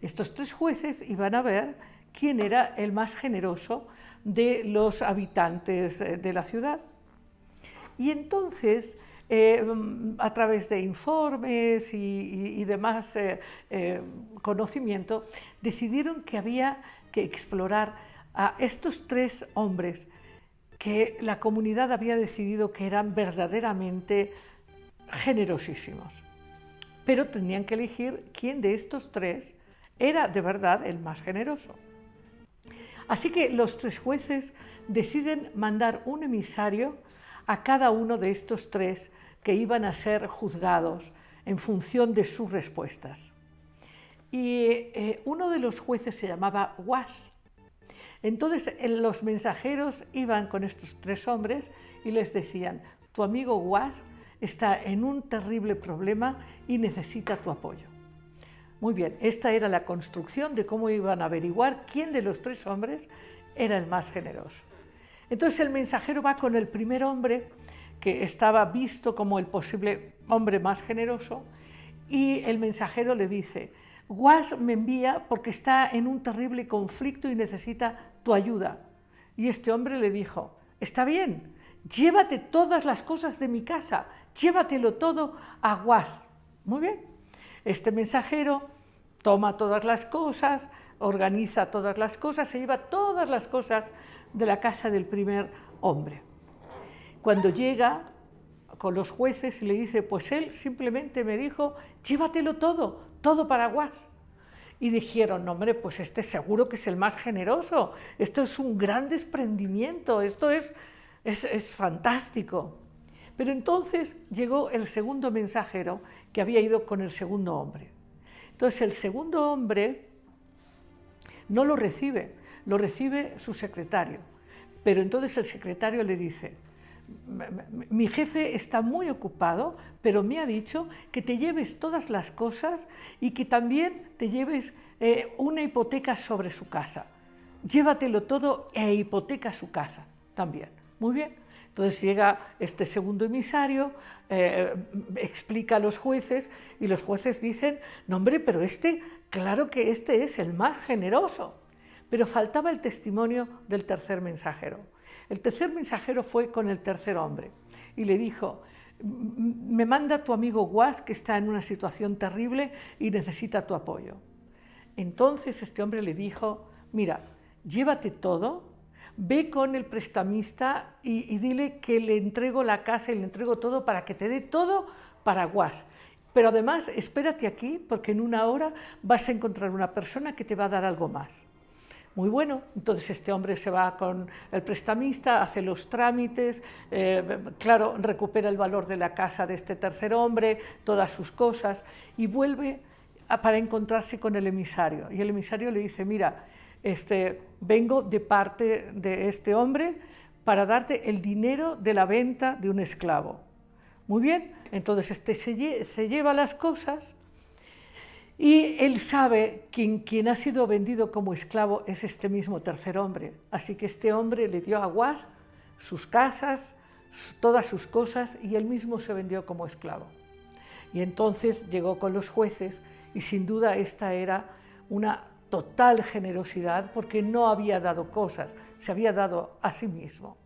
Estos tres jueces iban a ver quién era el más generoso de los habitantes eh, de la ciudad. Y entonces, eh, a través de informes y demás eh, eh, conocimiento, decidieron que había que explorar a estos tres hombres que la comunidad había decidido que eran verdaderamente generosísimos. Pero tenían que elegir quién de estos tres era de verdad el más generoso. Así que los tres jueces deciden mandar un emisario a cada uno de estos tres que iban a ser juzgados en función de sus respuestas. Y eh, uno de los jueces se llamaba Was. Entonces los mensajeros iban con estos tres hombres y les decían, tu amigo Was está en un terrible problema y necesita tu apoyo. Muy bien, esta era la construcción de cómo iban a averiguar quién de los tres hombres era el más generoso. Entonces el mensajero va con el primer hombre que estaba visto como el posible hombre más generoso y el mensajero le dice, Guas me envía porque está en un terrible conflicto y necesita tu ayuda. Y este hombre le dijo, está bien, llévate todas las cosas de mi casa, llévatelo todo a Guas. Muy bien, este mensajero toma todas las cosas, organiza todas las cosas, se lleva todas las cosas de la casa del primer hombre. Cuando llega con los jueces y le dice, pues él simplemente me dijo, llévatelo todo, todo para Guas. Y dijeron, hombre, pues este seguro que es el más generoso, esto es un gran desprendimiento, esto es, es, es fantástico. Pero entonces llegó el segundo mensajero que había ido con el segundo hombre. Entonces el segundo hombre no lo recibe, lo recibe su secretario. Pero entonces el secretario le dice, mi jefe está muy ocupado, pero me ha dicho que te lleves todas las cosas y que también te lleves eh, una hipoteca sobre su casa. Llévatelo todo e hipoteca su casa también. Muy bien. Entonces llega este segundo emisario, eh, explica a los jueces y los jueces dicen, no hombre, pero este, claro que este es el más generoso. Pero faltaba el testimonio del tercer mensajero. El tercer mensajero fue con el tercer hombre y le dijo, me manda tu amigo Guas que está en una situación terrible y necesita tu apoyo. Entonces este hombre le dijo, mira, llévate todo, ve con el prestamista y, dile que le entrego la casa y le entrego todo para que te dé todo para Guas. Pero además espérate aquí porque en una hora vas a encontrar una persona que te va a dar algo más muy bueno. Entonces este hombre se va con el prestamista, hace los trámites, eh, claro, recupera el valor de la casa de este tercer hombre, todas sus cosas, y vuelve para encontrarse con el emisario. Y el emisario le dice, mira, este, vengo de parte de este hombre para darte el dinero de la venta de un esclavo. Muy bien, entonces este se lleva las cosas y él sabe que quien ha sido vendido como esclavo es este mismo tercer hombre. Así que este hombre le dio a Guas sus casas, todas sus cosas, y él mismo se vendió como esclavo. Y entonces llegó con los jueces y sin duda esta era una total generosidad porque no había dado cosas, se había dado a sí mismo.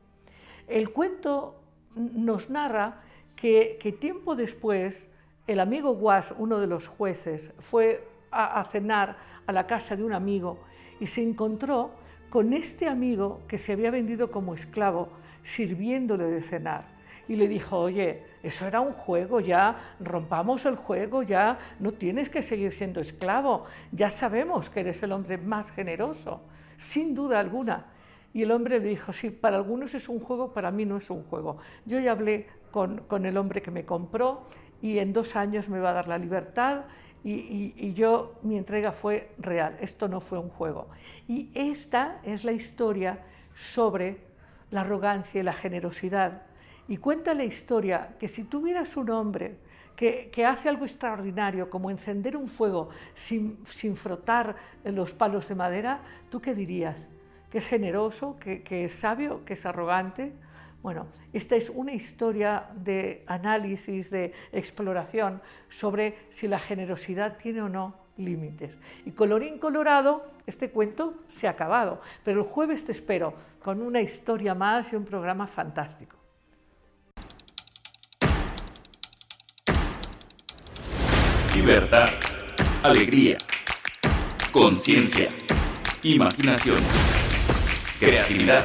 El cuento nos narra que, que tiempo después el amigo Guas, uno de los jueces, fue a, cenar a la casa de un amigo y se encontró con este amigo que se había vendido como esclavo, sirviéndole de cenar. Y le dijo, oye, eso era un juego, ya rompamos el juego, ya no tienes que seguir siendo esclavo, ya sabemos que eres el hombre más generoso, sin duda alguna. Y el hombre le dijo, sí, para algunos es un juego, para mí no es un juego. Yo ya hablé con, con el hombre que me compró y en dos años me va a dar la libertad y, yo, mi entrega fue real, esto no fue un juego. Y esta es la historia sobre la arrogancia y la generosidad. Y cuenta la historia que si tuvieras un hombre que, hace algo extraordinario, como encender un fuego sin, sin, frotar los palos de madera, ¿tú qué dirías? ¿Que es generoso? ¿Que, que es sabio? ¿Que es arrogante? Bueno, esta es una historia de análisis, de exploración sobre si la generosidad tiene o no límites. Y colorín colorado, este cuento se ha acabado, pero el jueves te espero con una historia más y un programa fantástico. Libertad, alegría, conciencia, imaginación, creatividad,